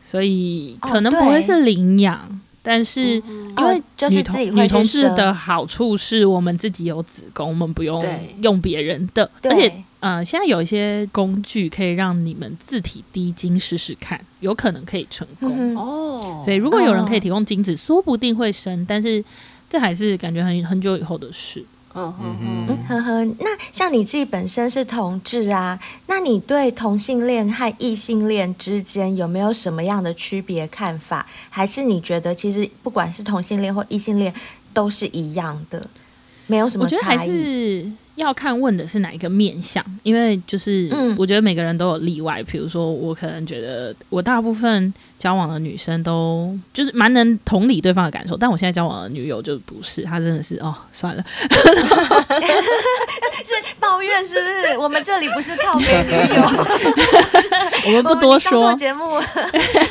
E: 所以可能不会是领养，哦、但是因为
B: 就是自己
E: 女同事的好处是我们自己有子宫，我们不用用别人的，而且呃，现在有一些工具可以让你们自体滴精试试看，有可能可以成功哦。嗯、所以如果有人可以提供精子，哦、说不定会生，但是。这还是感觉很很久以后的事。嗯
B: 嗯嗯，呵呵。那像你自己本身是同志啊，那你对同性恋和异性恋之间有没有什么样的区别看法？还是你觉得其实不管是同性恋或异性恋都是一样的，没有什么差异？
E: 我觉得还是。要看问的是哪一个面相，因为就是我觉得每个人都有例外。比如说，我可能觉得我大部分交往的女生都就是蛮能同理对方的感受，但我现在交往的女友就不是，她真的是哦，算了，
B: 是 抱怨是不是？我们这里不是靠边女友，
E: 我们不多说
B: 节目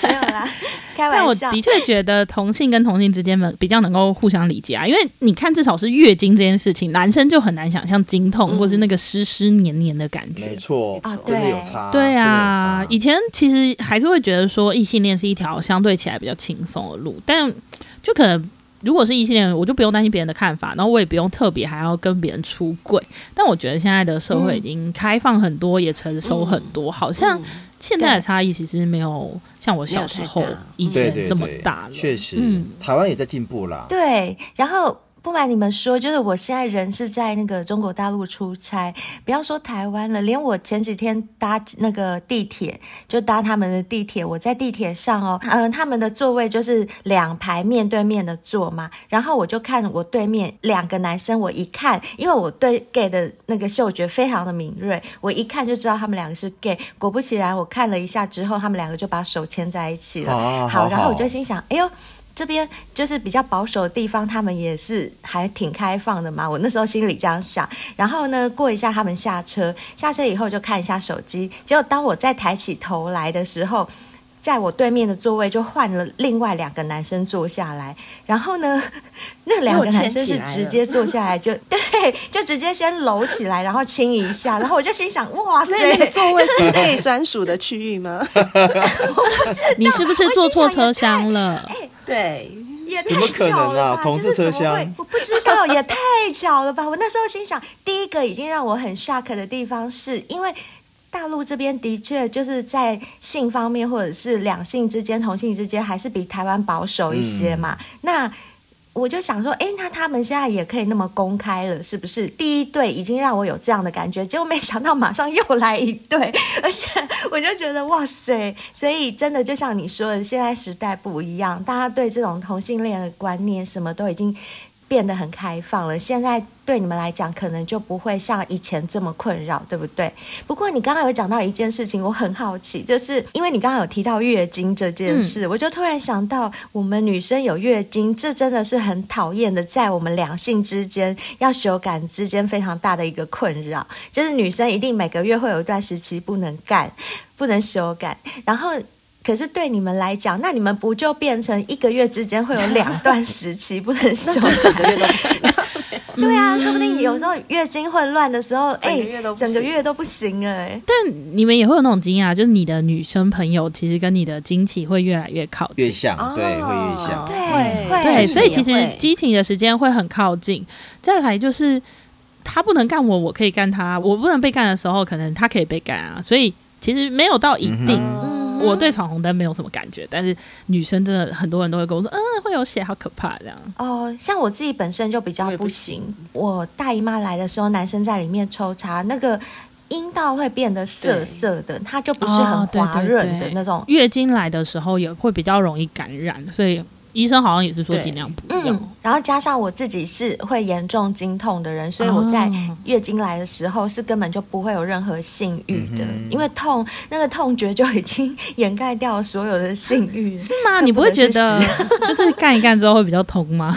B: 没有啦。
E: 但我的确觉得同性跟同性之间比较能够互相理解啊，因为你看，至少是月经这件事情，男生就很难想象经痛或是那个湿湿黏黏的感觉。
C: 没错，真的有差。
E: 对啊，以前其实还是会觉得说异性恋是一条相对起来比较轻松的路，但就可能。如果是异性恋，我就不用担心别人的看法，然后我也不用特别还要跟别人出柜。但我觉得现在的社会已经开放很多，嗯、也成熟很多，好像现在的差异其实没有像我小时候以前这么大了。
C: 确实，嗯，台湾也在进步啦。
B: 对，然后。不瞒你们说，就是我现在人是在那个中国大陆出差，不要说台湾了，连我前几天搭那个地铁，就搭他们的地铁，我在地铁上哦，嗯，他们的座位就是两排面对面的坐嘛，然后我就看我对面两个男生，我一看，因为我对 gay 的那个嗅觉非常的敏锐，我一看就知道他们两个是 gay，果不其然，我看了一下之后，他们两个就把手牵在一起了，好，好，然后我就心想，哎呦。这边就是比较保守的地方，他们也是还挺开放的嘛。我那时候心里这样想，然后呢，过一下他们下车，下车以后就看一下手机。结果当我再抬起头来的时候，在我对面的座位就换了另外两个男生坐下来，然后呢，那两个男生是直接坐下来就 对，就直接先搂起来，然后亲一下，然后我就心想，哇塞，
D: 那个座位是内专属的区域吗？
E: 你是不是坐错车厢了？
B: 哎，
D: 对。
B: 也太巧了吧！
C: 同事车厢，
B: 我不知道，也太巧了吧！我那时候心想，第一个已经让我很 shock 的地方，是因为大陆这边的确就是在性方面，或者是两性之间、同性之间，还是比台湾保守一些嘛。嗯、那我就想说，哎，那他们现在也可以那么公开了，是不是？第一对已经让我有这样的感觉，结果没想到马上又来一对，而且我就觉得哇塞！所以真的就像你说的，现在时代不一样，大家对这种同性恋的观念什么都已经。变得很开放了，现在对你们来讲可能就不会像以前这么困扰，对不对？不过你刚刚有讲到一件事情，我很好奇，就是因为你刚刚有提到月经这件事，嗯、我就突然想到，我们女生有月经，这真的是很讨厌的，在我们两性之间要修改之间非常大的一个困扰，就是女生一定每个月会有一段时期不能干，不能修改，然后。可是对你们来讲，那你们不就变成一个月之间会有两段时期 不能休 整个月都不行？对啊，说不定有时候月经混乱的时候，哎，整个月都不行哎。
E: 但你们也会有那种经验，就是你的女生朋友其实跟你的经期会越来越靠近，
C: 越像，对，会越像，
B: 对，
E: 对，所以其实激情的时间会很靠近。再来就是他不能干我，我可以干他；我不能被干的时候，可能他可以被干啊。所以其实没有到一定。我对闯红灯没有什么感觉，但是女生真的很多人都会跟我说，嗯，会有血，好可怕这样。
B: 哦，像我自己本身就比较不行。我，我大姨妈来的时候，男生在里面抽插，那个阴道会变得涩涩的，它就不是很滑润的那种。
E: 月经来的时候也会比较容易感染，所以。医生好像也是说尽量不要，
B: 嗯，然后加上我自己是会严重经痛的人，所以我在月经来的时候是根本就不会有任何性欲的，嗯、因为痛那个痛觉就已经掩盖掉所有的性欲。
E: 是吗？你不会觉得就是干一干之后会比较痛吗？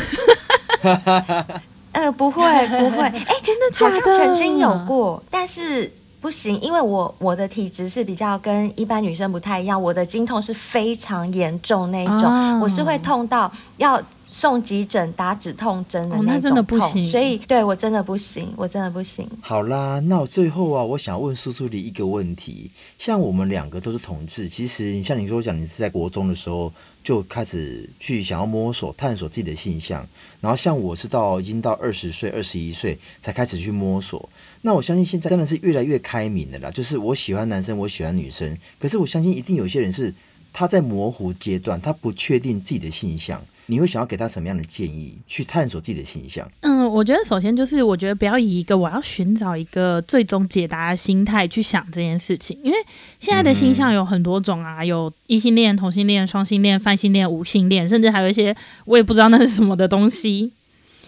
B: 呃，不会，不会。哎、欸，真的的？好像曾经有过，但是。不行，因为我我的体质是比较跟一般女生不太一样，我的经痛是非常严重那种，哦、我是会痛到要送急诊打止痛针的那种痛，哦、那真的不行。所以对我真的不行，我真的不行。
C: 好啦，那我最后啊，我想问苏苏里一个问题，像我们两个都是同志，其实你像你说讲，你是在国中的时候就开始去想要摸索探索自己的性向，然后像我是到已经到二十岁、二十一岁才开始去摸索。那我相信现在真的是越来越开明的啦，就是我喜欢男生，我喜欢女生。可是我相信一定有些人是他在模糊阶段，他不确定自己的性向。你会想要给他什么样的建议去探索自己的性向？
E: 嗯，我觉得首先就是我觉得不要以一个我要寻找一个最终解答的心态去想这件事情，因为现在的性向有很多种啊，有异性恋、同性恋、双性恋、泛性恋、无性恋，甚至还有一些我也不知道那是什么的东西。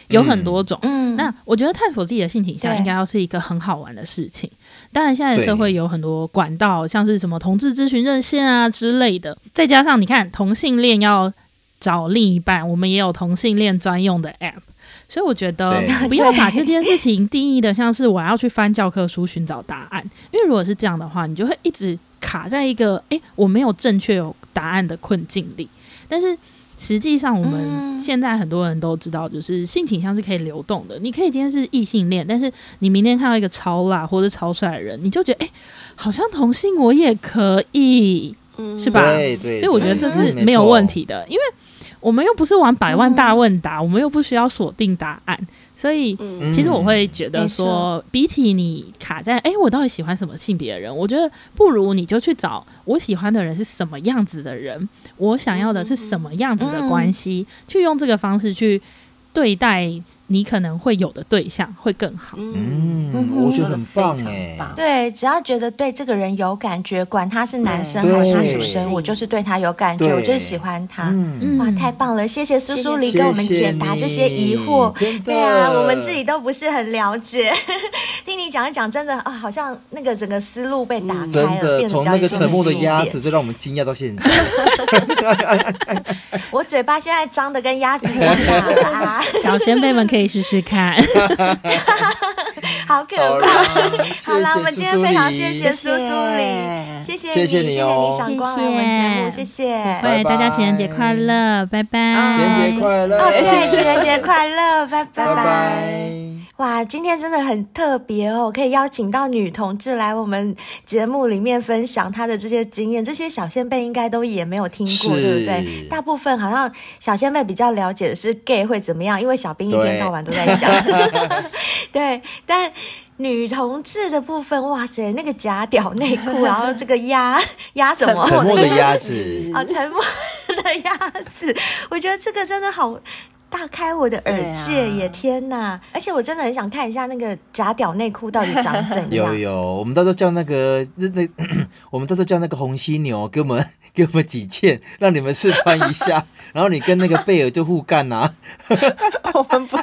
E: 有很多种，嗯，那我觉得探索自己的性倾向应该要是一个很好玩的事情。当然，现在社会有很多管道，像是什么同志咨询热线啊之类的。再加上你看，同性恋要找另一半，我们也有同性恋专用的 App。所以我觉得 不要把这件事情定义的像是我要去翻教科书寻找答案，因为如果是这样的话，你就会一直卡在一个诶，我没有正确有答案的困境里。但是。实际上，我们现在很多人都知道，就是性倾向是可以流动的。你可以今天是异性恋，但是你明天看到一个超辣或者超帅的人，你就觉得，哎、欸，好像同性我也可以，嗯是吧？对对。所以我觉得这是没有问题的，因为我们又不是玩百万大问答，我们又不需要锁定答案。所以，其实我会觉得说，比起你卡在哎、欸，我到底喜欢什么性别的人，我觉得不如你就去找我喜欢的人是什么样子的人，我想要的是什么样子的关系，去用这个方式去对待。你可能会有的对象会更好，
C: 嗯，我觉得很棒哎。
B: 对，只要觉得对这个人有感觉，管他是男生还是女生，我就是对他有感觉，我就是喜欢他。嗯，哇，太棒了！谢谢苏苏黎给我们解答这些疑惑。对啊，我们自己都不是很了解，听你讲一讲，真的啊，好像那个整个思路被打开了，变得比较清晰一点。从那个沉默的鸭
C: 子，就让我们惊讶到现在。
B: 我嘴巴现在张的跟鸭子一样大了啊！
E: 小仙贝们可以试试看。
B: 好可怕。好了，我们今天非常谢谢苏苏里，谢谢你，谢谢你赏光来我们节目，谢谢。
E: 对，大家情人节快乐，拜拜。
C: 情人节快乐，
B: 哦，对，情人节快乐，拜拜。哇，今天真的很特别哦，可以邀请到女同志来我们节目里面分享她的这些经验，这些小仙贝应该都也没有听过，对不对？大部分好像小仙贝比较了解的是 gay 会怎么样，因为小兵一天到晚都在讲，对，但女同志的部分，哇塞，那个假屌内裤，然后这个鸭鸭怎么？
C: 沉默的鸭子
B: 啊，沉默的鸭子，我觉得这个真的好。大开我的耳界也天哪！而且我真的很想看一下那个假屌内裤到底长怎样。
C: 有有，我们到时候叫那个那那，我们到时候叫那个红犀牛给我们 给我们几件，让你们试穿一下，然后你跟那个贝尔就互干呐、啊。
D: 我们不要，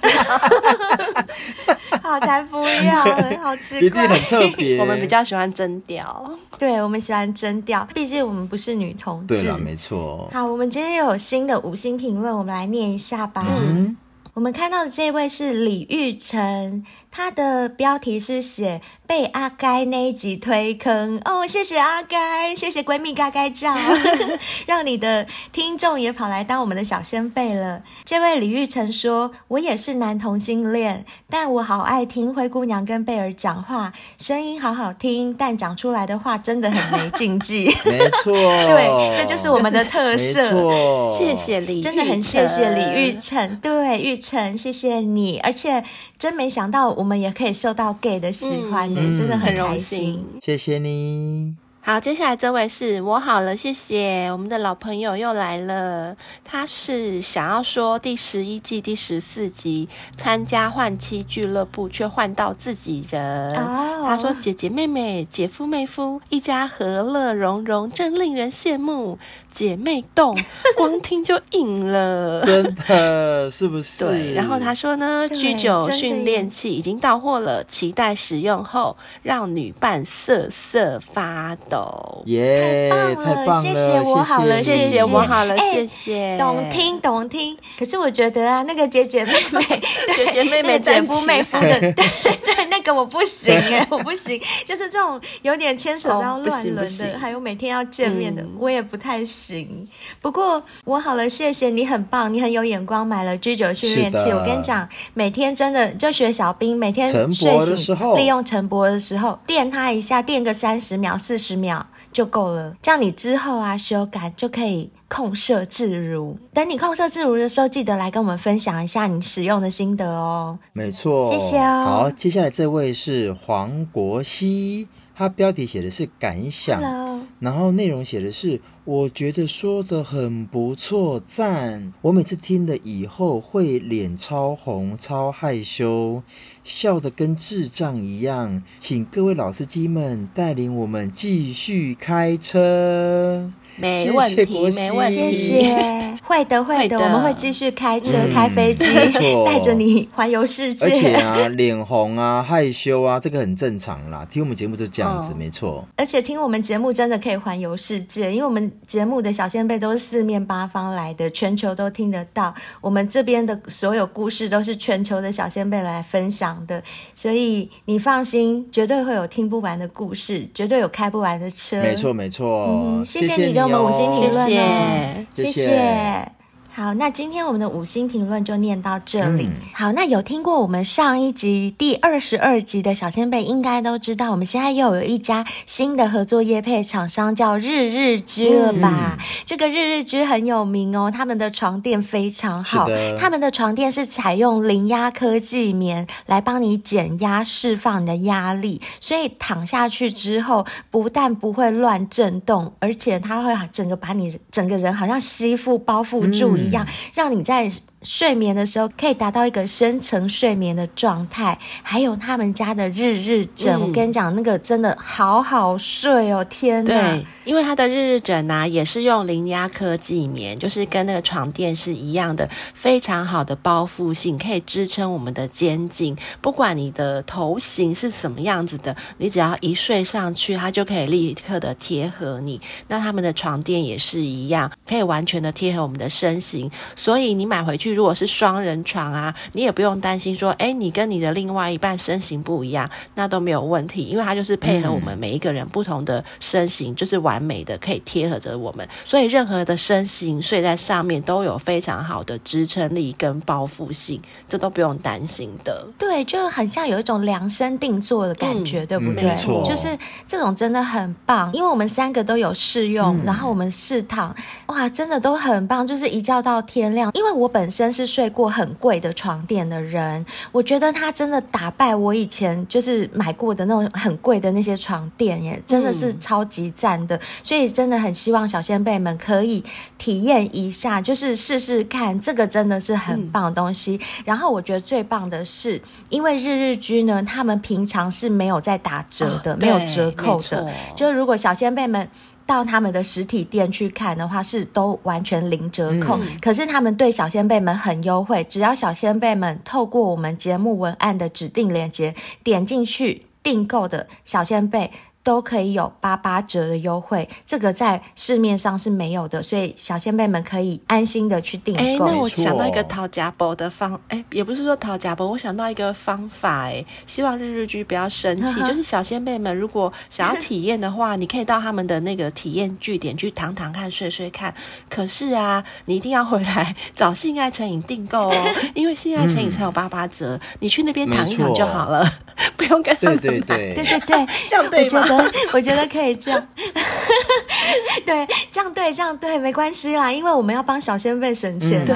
B: 好才不要，好奇怪，
C: 一定很特别。
D: 我们比较喜欢真屌，
B: 对，我们喜欢真屌，毕竟我们不是女同志。
C: 对了，没错。
B: 好，我们今天又有新的五星评论，我们来念一下吧。嗯，我们看到的这位是李玉成，他的标题是写。被阿该那一集推坑哦，谢谢阿该，谢谢闺蜜嘎嘎叫，让你的听众也跑来当我们的小先辈了。这位李玉成说：“我也是男同性恋，但我好爱听灰姑娘跟贝尔讲话，声音好好听，但讲出来的话真的很没禁忌。”
C: 没错，
B: 对，这就是我们的特色。
D: 谢谢李，
B: 真的很谢谢李玉成，对，玉成，谢谢你，而且真没想到我们也可以受到 gay 的喜欢呢。嗯真的很开心，
C: 谢谢你。
D: 好，接下来这位是我好了，谢谢我们的老朋友又来了。他是想要说第十一季第十四集参加换妻俱乐部，却换到自己人。Oh. 他说姐姐妹妹、姐夫妹夫一家和乐融融，真令人羡慕。姐妹洞，光听就硬了，
C: 真的是不是？
D: 对。然后他说呢，居酒训练器已经到货了，期待使用后让女伴瑟瑟发抖。
C: 耶、yeah，太棒了！
B: 谢谢我好了，谢谢
D: 我好了，谢谢。
B: 懂听懂听。可是我觉得啊，那个姐姐妹妹、
D: 姐姐妹妹、
B: 姐夫妹夫的，对对对，那个我不行哎，我不行。就是这种有点牵扯到乱伦的、哦，还有每天要见面的，嗯、我也不太行。行，不过我好了，谢谢你，很棒，你很有眼光，买了 G 九训练器。我跟你讲，每天真的就学小兵，每天睡醒利用晨勃的时候电他一下，电个三十秒、四十秒就够了。这样你之后啊，修改就可以控色自如。等你控色自如的时候，记得来跟我们分享一下你使用的心得哦。
C: 没错，谢谢哦。好，接下来这位是黄国熙。他标题写的是感想，Hello. 然后内容写的是我觉得说的很不错，赞！我每次听了以后会脸超红、超害羞，笑得跟智障一样。请各位老司机们带领我们继续
D: 开车。没
C: 问题，
D: 没问题，
B: 谢谢。会的，会的，我们会继续开车、嗯、开飞机，带着你环游世界。
C: 而且啊，脸红啊、害羞啊，这个很正常啦。听我们节目就这样子，哦、没错。
B: 而且听我们节目真的可以环游世界，因为我们节目的小仙贝都是四面八方来的，全球都听得到。我们这边的所有故事都是全球的小仙贝来分享的，所以你放心，绝对会有听不完的故事，绝对有开不完的车。
C: 没错，没错。
B: 嗯，谢谢你。给我们五星评论哦，谢谢。谢谢好，那今天我们的五星评论就念到这里。嗯、好，那有听过我们上一集第二十二集的小仙贝，应该都知道，我们现在又有一家新的合作业配厂商，叫日日居了吧？嗯、这个日日居很有名哦，他们的床垫非常好，他们的床垫是采用零压科技棉来帮你减压、释放你的压力，所以躺下去之后，不但不会乱震动，而且它会整个把你整个人好像吸附包覆住。一样，让你在。睡眠的时候可以达到一个深层睡眠的状态，还有他们家的日日枕，我跟你讲，那个真的好好睡哦！天哪，
D: 对，因为它的日日枕呢、也是用零压科技棉，就是跟那个床垫是一样的，非常好的包覆性，可以支撑我们的肩颈。不管你的头型是什么样子的，你只要一睡上去，它就可以立刻的贴合你。那他们的床垫也是一样，可以完全的贴合我们的身形，所以你买回去。去如果是双人床啊，你也不用担心说，哎，你跟你的另外一半身形不一样，那都没有问题，因为它就是配合我们每一个人不同的身形，嗯、就是完美的可以贴合着我们，所以任何的身形睡在上面都有非常好的支撑力跟包覆性，这都不用担心的。
B: 对，就很像有一种量身定做的感觉，嗯、对不对？没错，就是这种真的很棒，因为我们三个都有试用，嗯、然后我们试躺，哇，真的都很棒，就是一觉到天亮。因为我本身是睡过很贵的床垫的人，我觉得他真的打败我以前就是买过的那种很贵的那些床垫耶，真的是超级赞的。嗯、所以真的很希望小仙贝们可以体验一下，就是试试看，这个真的是很棒的东西。嗯、然后我觉得最棒的是，因为日日居呢，他们平常是没有在打折的，哦、没有折扣的。就如果小仙贝们。到他们的实体店去看的话，是都完全零折扣。嗯、可是他们对小仙贝们很优惠，只要小仙贝们透过我们节目文案的指定链接点进去订购的小仙贝。都可以有八八折的优惠，这个在市面上是没有的，所以小仙贝们可以安心的去订购。
D: 哎，那我想到一个讨价包的方，哎，也不是说讨价包，我想到一个方法，哎，希望日日居不要生气，就是小仙贝们如果想要体验的话，你可以到他们的那个体验据点去躺躺看、睡睡看。可是啊，你一定要回来找性爱成瘾订购哦，因为性爱成瘾才有八八折，嗯、你去那边躺一躺就好了，错 不用跟他们。
C: 对对对，
B: 对对对，
D: 这样对吗？
B: 我觉得可以这样，对，这样对，这样对，没关系啦，因为我们要帮小仙贝省钱。对。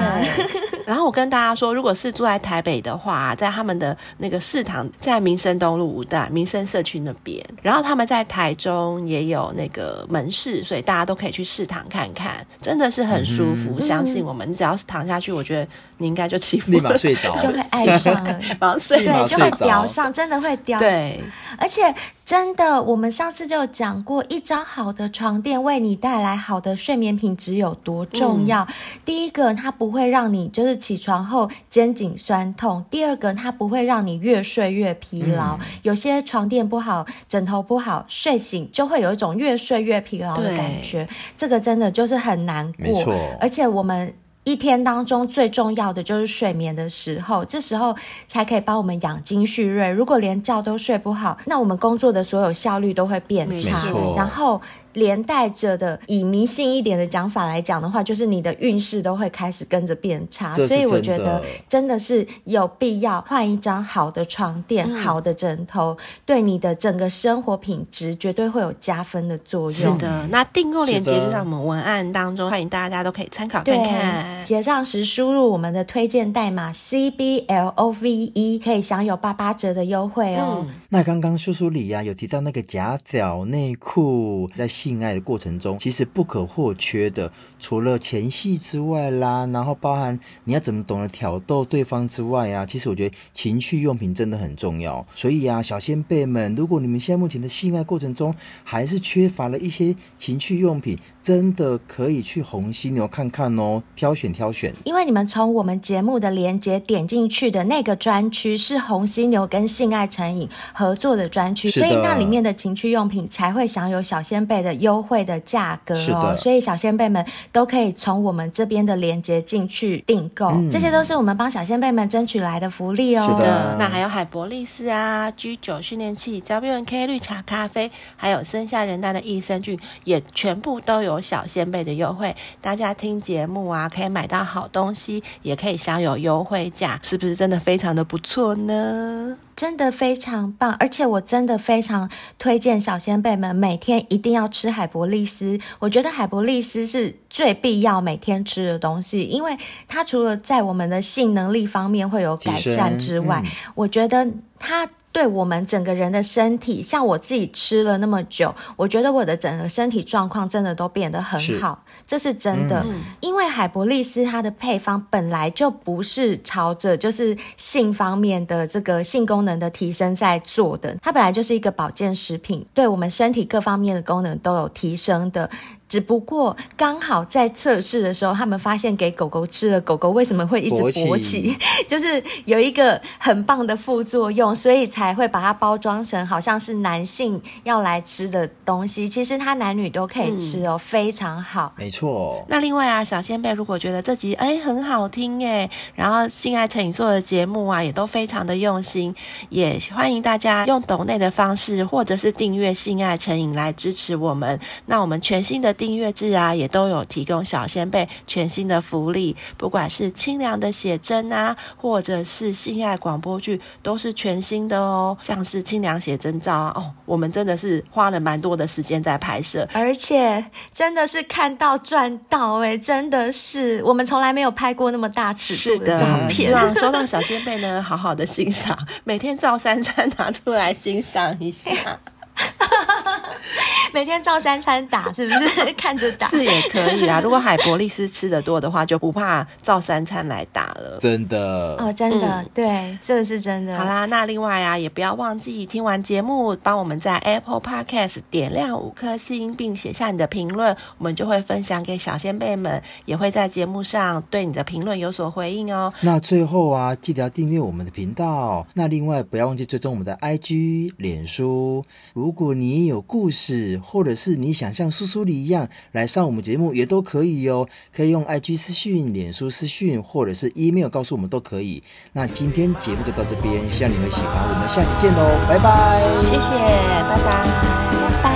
D: 然后我跟大家说，如果是住在台北的话，在他们的那个市堂在民生东路五段民生社区那边，然后他们在台中也有那个门市，所以大家都可以去市堂看看，真的是很舒服。嗯、相信我们，只要是躺下去，我觉得你应该就起不，
C: 立马睡着，
B: 就会爱上了，
D: 马上睡，
B: 对，就会叼上，真的会叼。
D: 对，
B: 而且。真的，我们上次就讲过，一张好的床垫为你带来好的睡眠品质有多重要。嗯、第一个，它不会让你就是起床后肩颈酸痛；第二个，它不会让你越睡越疲劳。嗯、有些床垫不好，枕头不好，睡醒就会有一种越睡越疲劳的感觉。这个真的就是很难过。没错，而且我们。一天当中最重要的就是睡眠的时候，这时候才可以帮我们养精蓄锐。如果连觉都睡不好，那我们工作的所有效率都会变差。然后。连带着的，以迷信一点的讲法来讲的话，就是你的运势都会开始跟着变差，所以我觉得真的是有必要换一张好的床垫、嗯、好的枕头，对你的整个生活品质绝对会有加分的作用。
D: 是的，那订购链接就在我们文案当中，欢迎大家都可以参考看看。
B: 结账时输入我们的推荐代码 C B L O V E，可以享有八八折的优惠哦。
C: 嗯、那刚刚叔叔里呀、啊、有提到那个夹脚内裤在。性爱的过程中，其实不可或缺的，除了前戏之外啦，然后包含你要怎么懂得挑逗对方之外啊，其实我觉得情趣用品真的很重要。所以啊，小先辈们，如果你们现在目前的性爱过程中还是缺乏了一些情趣用品，真的可以去红犀牛看看哦，挑选挑选。
B: 因为你们从我们节目的连接点进去的那个专区是红犀牛跟性爱成瘾合作的专区，所以那里面的情趣用品才会享有小先辈的优惠的价格哦，所以小仙贝们都可以从我们这边的链接进去订购，嗯、这些都是我们帮小仙贝们争取来的福利哦。
D: 是的，那还有海博利斯啊、G 九训练器、WNK 绿茶咖啡，还有森下仁大的益生菌，也全部都有小仙贝的优惠。大家听节目啊，可以买到好东西，也可以享有优惠价，是不是真的非常的不错呢？
B: 真的非常棒，而且我真的非常推荐小先辈们每天一定要吃海博利斯。我觉得海博利斯是最必要每天吃的东西，因为它除了在我们的性能力方面会有改善之外，嗯、我觉得它。对我们整个人的身体，像我自己吃了那么久，我觉得我的整个身体状况真的都变得很好，是这是真的。嗯、因为海博利斯它的配方本来就不是朝着就是性方面的这个性功能的提升在做的，它本来就是一个保健食品，对我们身体各方面的功能都有提升的。只不过刚好在测试的时候，他们发现给狗狗吃了，狗狗为什么会一直勃起？就是有一个很棒的副作用，所以才会把它包装成好像是男性要来吃的东西。其实它男女都可以吃哦，嗯、非常好。
C: 没错。
D: 那另外啊，小仙贝如果觉得这集哎很好听哎，然后性爱成瘾做的节目啊也都非常的用心，也欢迎大家用抖内的方式或者是订阅性爱成瘾来支持我们。那我们全新的。订阅制啊，也都有提供小仙贝全新的福利，不管是清凉的写真啊，或者是性爱广播剧，都是全新的哦。像是清凉写真照啊，哦，我们真的是花了蛮多的时间在拍摄，
B: 而且真的是看到赚到哎，真的是我们从来没有拍过那么大尺度的照片。
D: 希望收到小仙贝呢，好好的欣赏，每天照三餐拿出来欣赏一下。
B: 每天照三餐打，是不是 看着打？
D: 是也可以啊。如果海博利斯吃的多的话，就不怕照三餐来打了。
C: 真的
B: 哦，真的，嗯、对，这是真的。
D: 好啦，那另外啊，也不要忘记听完节目，帮我们在 Apple Podcast 点亮五颗星，并写下你的评论，我们就会分享给小仙贝们，也会在节目上对你的评论有所回应哦。
C: 那最后啊，记得要订阅我们的频道。那另外不要忘记追踪我们的 IG、脸书。如如果你有故事，或者是你想像苏苏里一样来上我们节目，也都可以哦。可以用 IG 私讯、脸书私讯，或者是 email 告诉我们都可以。那今天节目就到这边，希望你们喜欢。我们下期见喽，拜拜！
D: 谢谢，拜拜，
B: 拜拜。